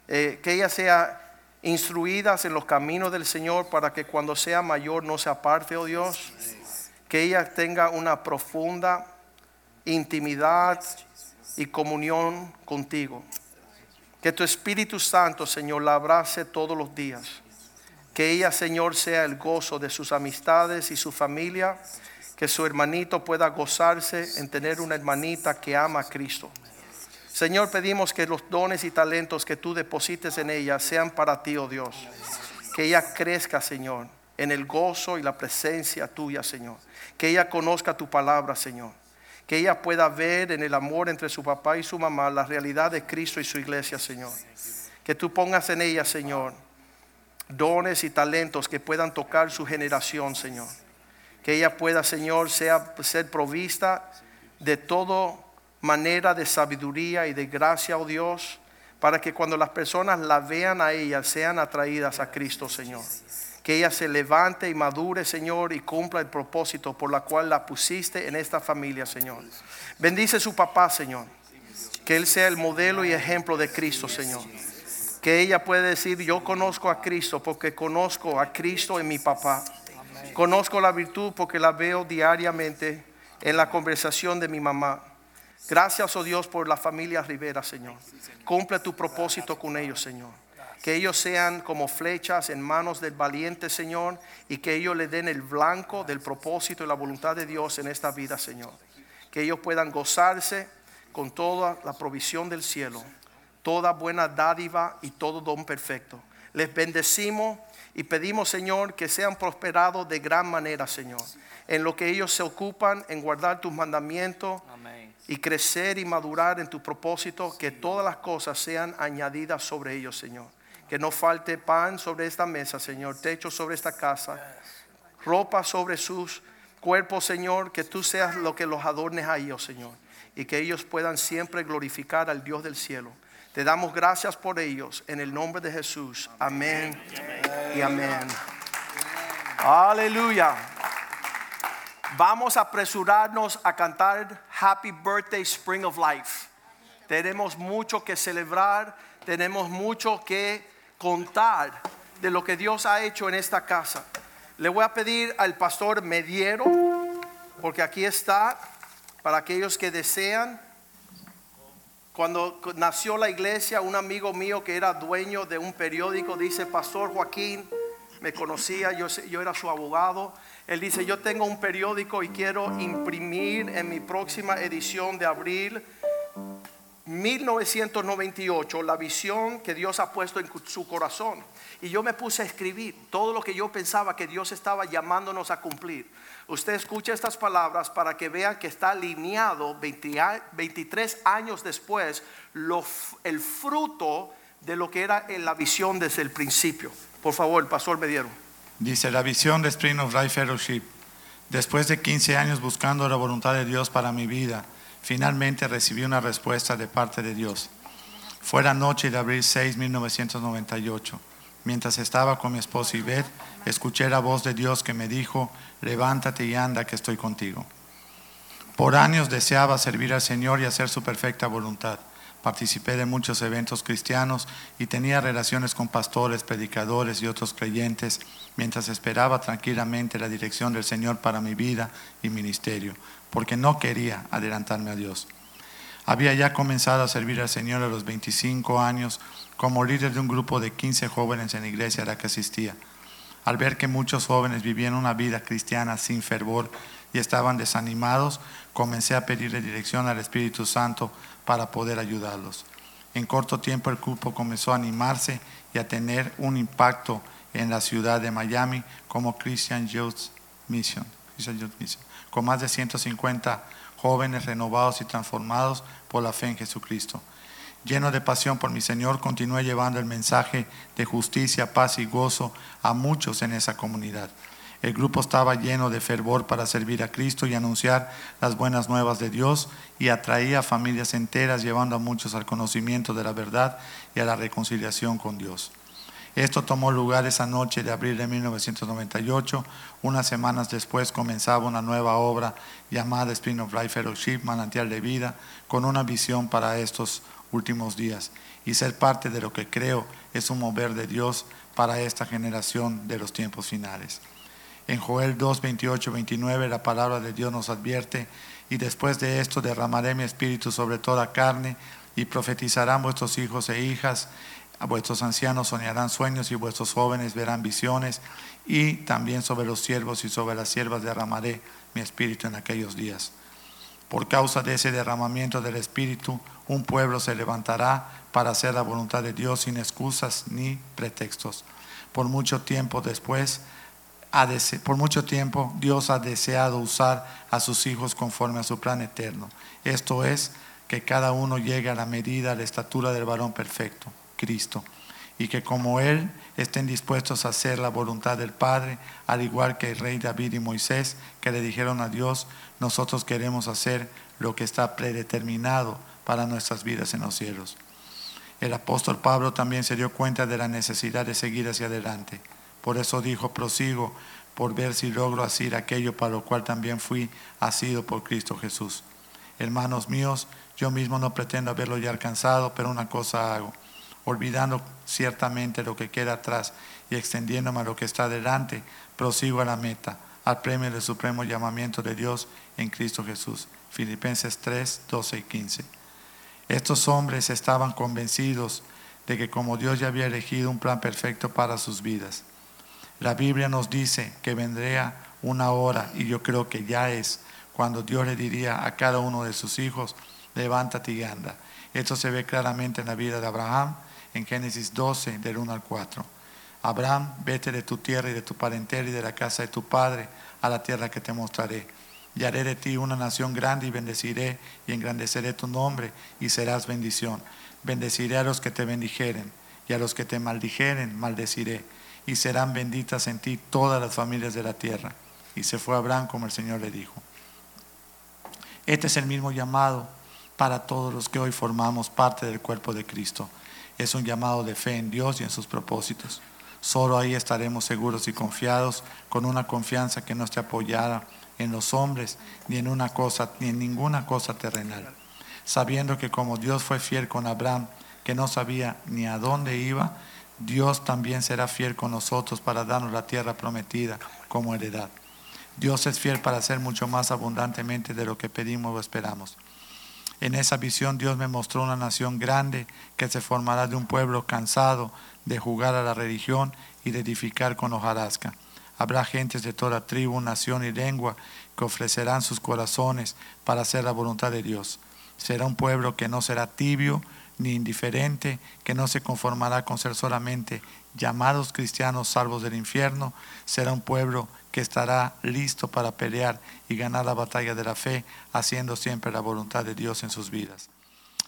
eh, que ella sea instruida en los caminos del Señor para que cuando sea mayor no se aparte, oh Dios. Que ella tenga una profunda intimidad y comunión contigo. Que tu Espíritu Santo, Señor, la abrace todos los días. Que ella, Señor, sea el gozo de sus amistades y su familia. Que su hermanito pueda gozarse en tener una hermanita que ama a Cristo. Señor, pedimos que los dones y talentos que tú deposites en ella sean para ti, oh Dios. Que ella crezca, Señor, en el gozo y la presencia tuya, Señor. Que ella conozca tu palabra, Señor. Que ella pueda ver en el amor entre su papá y su mamá la realidad de Cristo y su iglesia, Señor. Que tú pongas en ella, Señor, dones y talentos que puedan tocar su generación, Señor. Que ella pueda, Señor, sea, ser provista de todo manera de sabiduría y de gracia, oh Dios, para que cuando las personas la vean a ella sean atraídas a Cristo, Señor. Que ella se levante y madure, Señor, y cumpla el propósito por la cual la pusiste en esta familia, Señor. Bendice su papá, Señor. Que él sea el modelo y ejemplo de Cristo, Señor. Que ella pueda decir, yo conozco a Cristo porque conozco a Cristo en mi papá. Conozco la virtud porque la veo diariamente en la conversación de mi mamá. Gracias, oh Dios, por la familia Rivera, Señor. Cumple tu propósito con ellos, Señor. Que ellos sean como flechas en manos del valiente, Señor, y que ellos le den el blanco del propósito y la voluntad de Dios en esta vida, Señor. Que ellos puedan gozarse con toda la provisión del cielo, toda buena dádiva y todo don perfecto. Les bendecimos y pedimos, Señor, que sean prosperados de gran manera, Señor, en lo que ellos se ocupan, en guardar tus mandamientos y crecer y madurar en tu propósito, que todas las cosas sean añadidas sobre ellos, Señor. Que no falte pan sobre esta mesa, Señor, techo sobre esta casa, ropa sobre sus cuerpos, Señor, que tú seas lo que los adornes a ellos, Señor, y que ellos puedan siempre glorificar al Dios del cielo. Te damos gracias por ellos en el nombre de Jesús. Amén y amén. Aleluya. Vamos a apresurarnos a cantar Happy Birthday Spring of Life. Tenemos mucho que celebrar, tenemos mucho que contar de lo que Dios ha hecho en esta casa. Le voy a pedir al pastor Mediero, porque aquí está, para aquellos que desean. Cuando nació la iglesia, un amigo mío que era dueño de un periódico dice, Pastor Joaquín, me conocía, yo, yo era su abogado. Él dice, yo tengo un periódico y quiero imprimir en mi próxima edición de abril 1998 la visión que Dios ha puesto en su corazón. Y yo me puse a escribir todo lo que yo pensaba que Dios estaba llamándonos a cumplir. Usted escucha estas palabras para que vean que está alineado 23 años después el fruto de lo que era en la visión desde el principio. Por favor, el pastor me dieron.
Dice la visión de Spring of Life Fellowship. Después de 15 años buscando la voluntad de Dios para mi vida, finalmente recibí una respuesta de parte de Dios. Fue la noche de abril 6, 1998. Mientras estaba con mi esposa Ivette, escuché la voz de Dios que me dijo, levántate y anda que estoy contigo. Por años deseaba servir al Señor y hacer su perfecta voluntad. Participé de muchos eventos cristianos y tenía relaciones con pastores, predicadores y otros creyentes mientras esperaba tranquilamente la dirección del Señor para mi vida y ministerio, porque no quería adelantarme a Dios. Había ya comenzado a servir al Señor a los 25 años como líder de un grupo de 15 jóvenes en la iglesia a la que asistía. Al ver que muchos jóvenes vivían una vida cristiana sin fervor, y estaban desanimados, comencé a pedirle dirección al Espíritu Santo para poder ayudarlos. En corto tiempo el grupo comenzó a animarse y a tener un impacto en la ciudad de Miami como Christian Youth Mission, Christian Youth Mission, con más de 150 jóvenes renovados y transformados por la fe en Jesucristo. Lleno de pasión por mi Señor, continué llevando el mensaje de justicia, paz y gozo a muchos en esa comunidad. El grupo estaba lleno de fervor para servir a Cristo y anunciar las buenas nuevas de Dios y atraía a familias enteras llevando a muchos al conocimiento de la verdad y a la reconciliación con Dios. Esto tomó lugar esa noche de abril de 1998. Unas semanas después comenzaba una nueva obra llamada Spring of Life Fellowship, Manantial de Vida, con una visión para estos últimos días y ser parte de lo que creo es un mover de Dios para esta generación de los tiempos finales. En Joel 2, 28, 29 la palabra de Dios nos advierte, y después de esto derramaré mi espíritu sobre toda carne, y profetizarán vuestros hijos e hijas, a vuestros ancianos soñarán sueños y vuestros jóvenes verán visiones, y también sobre los siervos y sobre las siervas derramaré mi espíritu en aquellos días. Por causa de ese derramamiento del espíritu, un pueblo se levantará para hacer la voluntad de Dios sin excusas ni pretextos. Por mucho tiempo después, por mucho tiempo Dios ha deseado usar a sus hijos conforme a su plan eterno. Esto es que cada uno llegue a la medida, a la estatura del varón perfecto, Cristo. Y que como Él estén dispuestos a hacer la voluntad del Padre, al igual que el rey David y Moisés, que le dijeron a Dios, nosotros queremos hacer lo que está predeterminado para nuestras vidas en los cielos. El apóstol Pablo también se dio cuenta de la necesidad de seguir hacia adelante. Por eso dijo, prosigo por ver si logro hacer aquello para lo cual también fui asido por Cristo Jesús. Hermanos míos, yo mismo no pretendo haberlo ya alcanzado, pero una cosa hago, olvidando ciertamente lo que queda atrás y extendiéndome a lo que está delante, prosigo a la meta, al premio del supremo llamamiento de Dios en Cristo Jesús. Filipenses 3, 12 y 15. Estos hombres estaban convencidos de que como Dios ya había elegido un plan perfecto para sus vidas, la Biblia nos dice que vendría una hora, y yo creo que ya es, cuando Dios le diría a cada uno de sus hijos, levántate y anda. Esto se ve claramente en la vida de Abraham, en Génesis 12, del 1 al 4. Abraham, vete de tu tierra y de tu parentela y de la casa de tu padre a la tierra que te mostraré. Y haré de ti una nación grande y bendeciré y engrandeceré tu nombre y serás bendición. Bendeciré a los que te bendijeren y a los que te maldijeren maldeciré y serán benditas en ti todas las familias de la tierra. Y se fue Abraham como el Señor le dijo. Este es el mismo llamado para todos los que hoy formamos parte del cuerpo de Cristo. Es un llamado de fe en Dios y en sus propósitos. Solo ahí estaremos seguros y confiados, con una confianza que no esté apoyada en los hombres, ni en una cosa, ni en ninguna cosa terrenal. Sabiendo que como Dios fue fiel con Abraham, que no sabía ni a dónde iba, Dios también será fiel con nosotros para darnos la tierra prometida como heredad. Dios es fiel para hacer mucho más abundantemente de lo que pedimos o esperamos. En esa visión Dios me mostró una nación grande que se formará de un pueblo cansado de jugar a la religión y de edificar con hojarasca. Habrá gentes de toda tribu, nación y lengua que ofrecerán sus corazones para hacer la voluntad de Dios. Será un pueblo que no será tibio ni indiferente, que no se conformará con ser solamente llamados cristianos salvos del infierno, será un pueblo que estará listo para pelear y ganar la batalla de la fe, haciendo siempre la voluntad de Dios en sus vidas.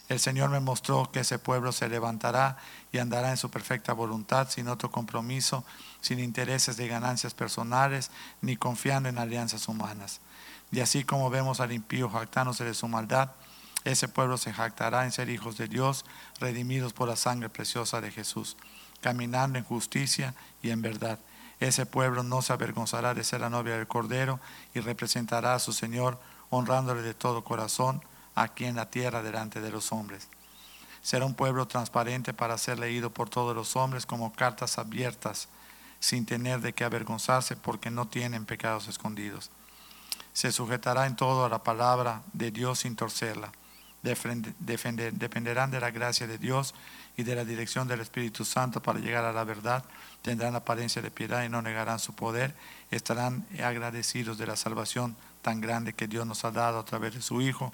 El Señor me mostró que ese pueblo se levantará y andará en su perfecta voluntad, sin otro compromiso, sin intereses de ganancias personales, ni confiando en alianzas humanas. Y así como vemos al impío jactándose de su maldad, ese pueblo se jactará en ser hijos de Dios, redimidos por la sangre preciosa de Jesús, caminando en justicia y en verdad. Ese pueblo no se avergonzará de ser la novia del Cordero y representará a su Señor, honrándole de todo corazón aquí en la tierra delante de los hombres. Será un pueblo transparente para ser leído por todos los hombres como cartas abiertas, sin tener de qué avergonzarse porque no tienen pecados escondidos. Se sujetará en todo a la palabra de Dios sin torcerla dependerán de la gracia de Dios y de la dirección del Espíritu Santo para llegar a la verdad, tendrán apariencia de piedad y no negarán su poder, estarán agradecidos de la salvación tan grande que Dios nos ha dado a través de su Hijo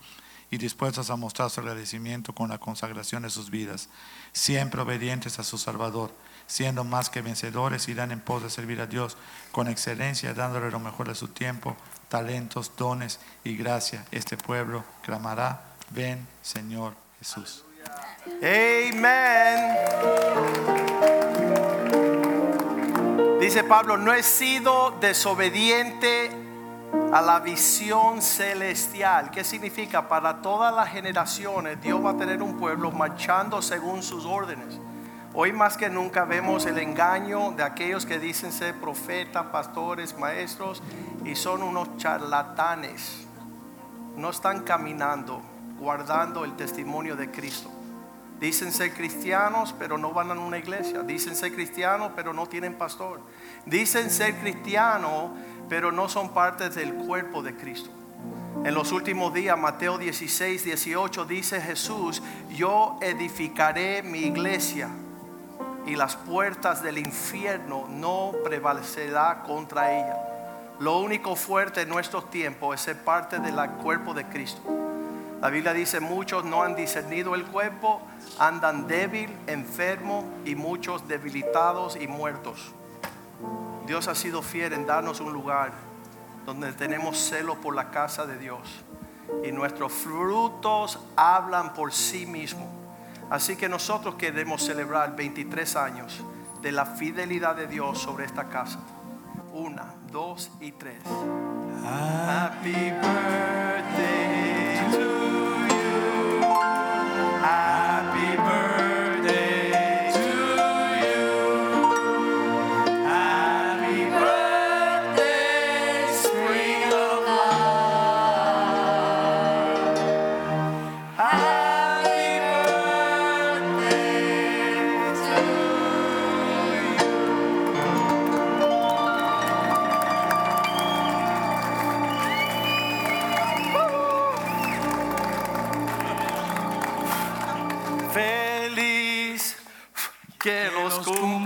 y dispuestos a mostrar su agradecimiento con la consagración de sus vidas, siempre obedientes a su Salvador, siendo más que vencedores, irán en pos de servir a Dios con excelencia, dándole lo mejor de su tiempo, talentos, dones y gracia. Este pueblo clamará, ven Señor Jesús.
Amén. Dice Pablo, no he sido desobediente a la visión celestial. ¿Qué significa? Para todas las generaciones Dios va a tener un pueblo marchando según sus órdenes. Hoy más que nunca vemos el engaño de aquellos que dicen ser profetas, pastores, maestros y son unos charlatanes. No están caminando, guardando el testimonio de Cristo. Dicen ser cristianos, pero no van a una iglesia. Dicen ser cristianos, pero no tienen pastor. Dicen ser cristianos, pero no son parte del cuerpo de Cristo. En los últimos días, Mateo 16, 18 dice Jesús, yo edificaré mi iglesia y las puertas del infierno no prevalecerá contra ella. Lo único fuerte en nuestros tiempos es ser parte del cuerpo de Cristo. La Biblia dice, muchos no han discernido el cuerpo, andan débil, enfermo y muchos debilitados y muertos. Dios ha sido fiel en darnos un lugar donde tenemos celo por la casa de Dios. Y nuestros frutos hablan por sí mismos. Así que nosotros queremos celebrar 23 años de la fidelidad de Dios sobre esta casa. Una, dos y tres. Happy birthday to. Happy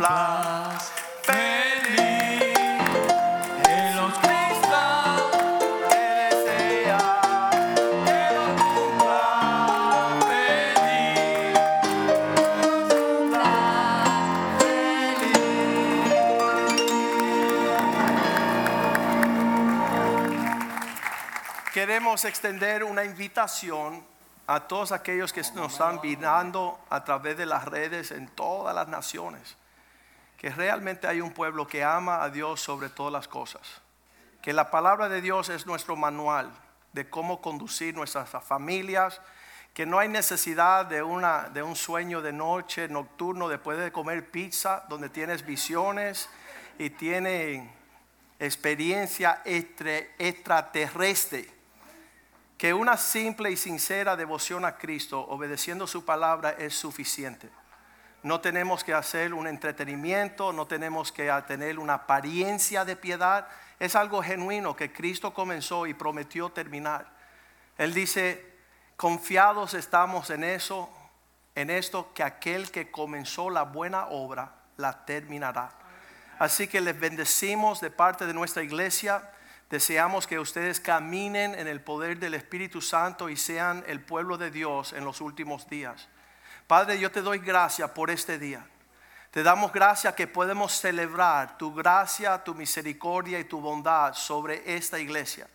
cumplas. Feliz que los cumplas. Que desea que los cumplas. Feliz que cumplas. Queremos extender una invitación a todos aquellos que nos están mirando a través de las redes en todas las naciones. Que realmente hay un pueblo que ama a Dios sobre todas las cosas. Que la palabra de Dios es nuestro manual de cómo conducir nuestras familias. Que no hay necesidad de, una, de un sueño de noche nocturno después de comer pizza, donde tienes visiones y tienes experiencia extra- extraterrestre que una simple y sincera devoción a Cristo, obedeciendo su palabra, es suficiente. No tenemos que hacer un entretenimiento, no tenemos que tener una apariencia de piedad. Es algo genuino que Cristo comenzó y prometió terminar. Él dice, confiados estamos en eso, en esto, que aquel que comenzó la buena obra la terminará. Así que les bendecimos de parte de nuestra iglesia. Deseamos que ustedes caminen en el poder del Espíritu Santo y sean el pueblo de Dios en los últimos días. Padre, yo te doy gracias por este día. Te damos gracias que podemos celebrar tu gracia, tu misericordia y tu bondad sobre esta iglesia,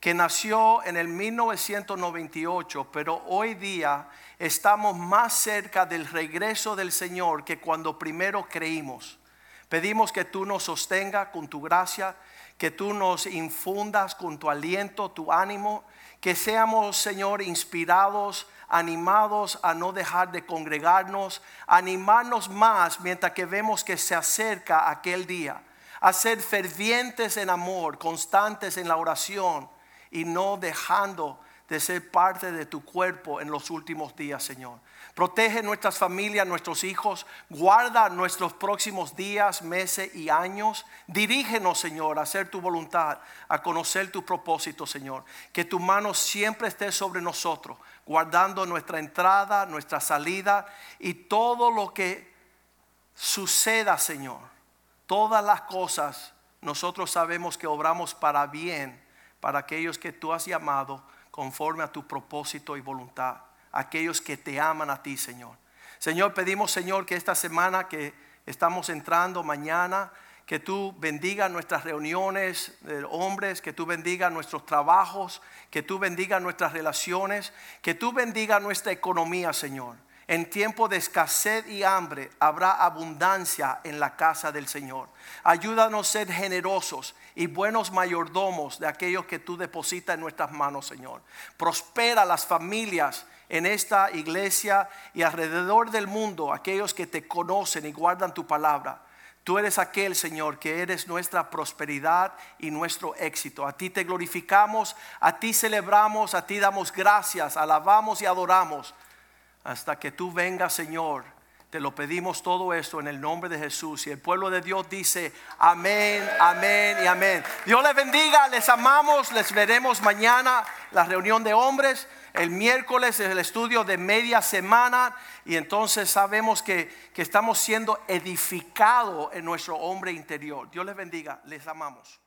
que nació en el 1998, pero hoy día estamos más cerca del regreso del Señor que cuando primero creímos. Pedimos que tú nos sostenga con tu gracia, que tú nos infundas con tu aliento, tu ánimo, que seamos, Señor, inspirados, animados a no dejar de congregarnos, animarnos más mientras que vemos que se acerca aquel día, a ser fervientes en amor, constantes en la oración y no dejando de ser parte de tu cuerpo en los últimos días, Señor. Protege nuestras familias, nuestros hijos. Guarda nuestros próximos días, meses y años. Dirígenos, Señor, a hacer tu voluntad, a conocer tu propósito, Señor. Que tu mano siempre esté sobre nosotros, guardando nuestra entrada, nuestra salida y todo lo que suceda, Señor. Todas las cosas nosotros sabemos que obramos para bien para aquellos que tú has llamado conforme a tu propósito y voluntad, aquellos que te aman a ti, Señor. Señor, pedimos, Señor, que esta semana que estamos entrando mañana, que tú bendiga nuestras reuniones de hombres, que tú bendiga nuestros trabajos, que tú bendiga nuestras relaciones, que tú bendiga nuestra economía, Señor. En tiempo de escasez y hambre habrá abundancia en la casa del Señor. Ayúdanos a ser generosos y buenos mayordomos de aquellos que tú depositas en nuestras manos, Señor. Prospera las familias en esta iglesia y alrededor del mundo, aquellos que te conocen y guardan tu palabra. Tú eres aquel, Señor, que eres nuestra prosperidad y nuestro éxito. A ti te glorificamos, a ti celebramos, a ti damos gracias, alabamos y adoramos hasta que tú vengas, Señor. Te lo pedimos todo esto en el nombre de Jesús. Y el pueblo de Dios dice, amén, amén y amén. Dios les bendiga, les amamos, les veremos mañana la reunión de hombres. El miércoles es el estudio de media semana y entonces sabemos que, que estamos siendo edificados en nuestro hombre interior. Dios les bendiga, les amamos.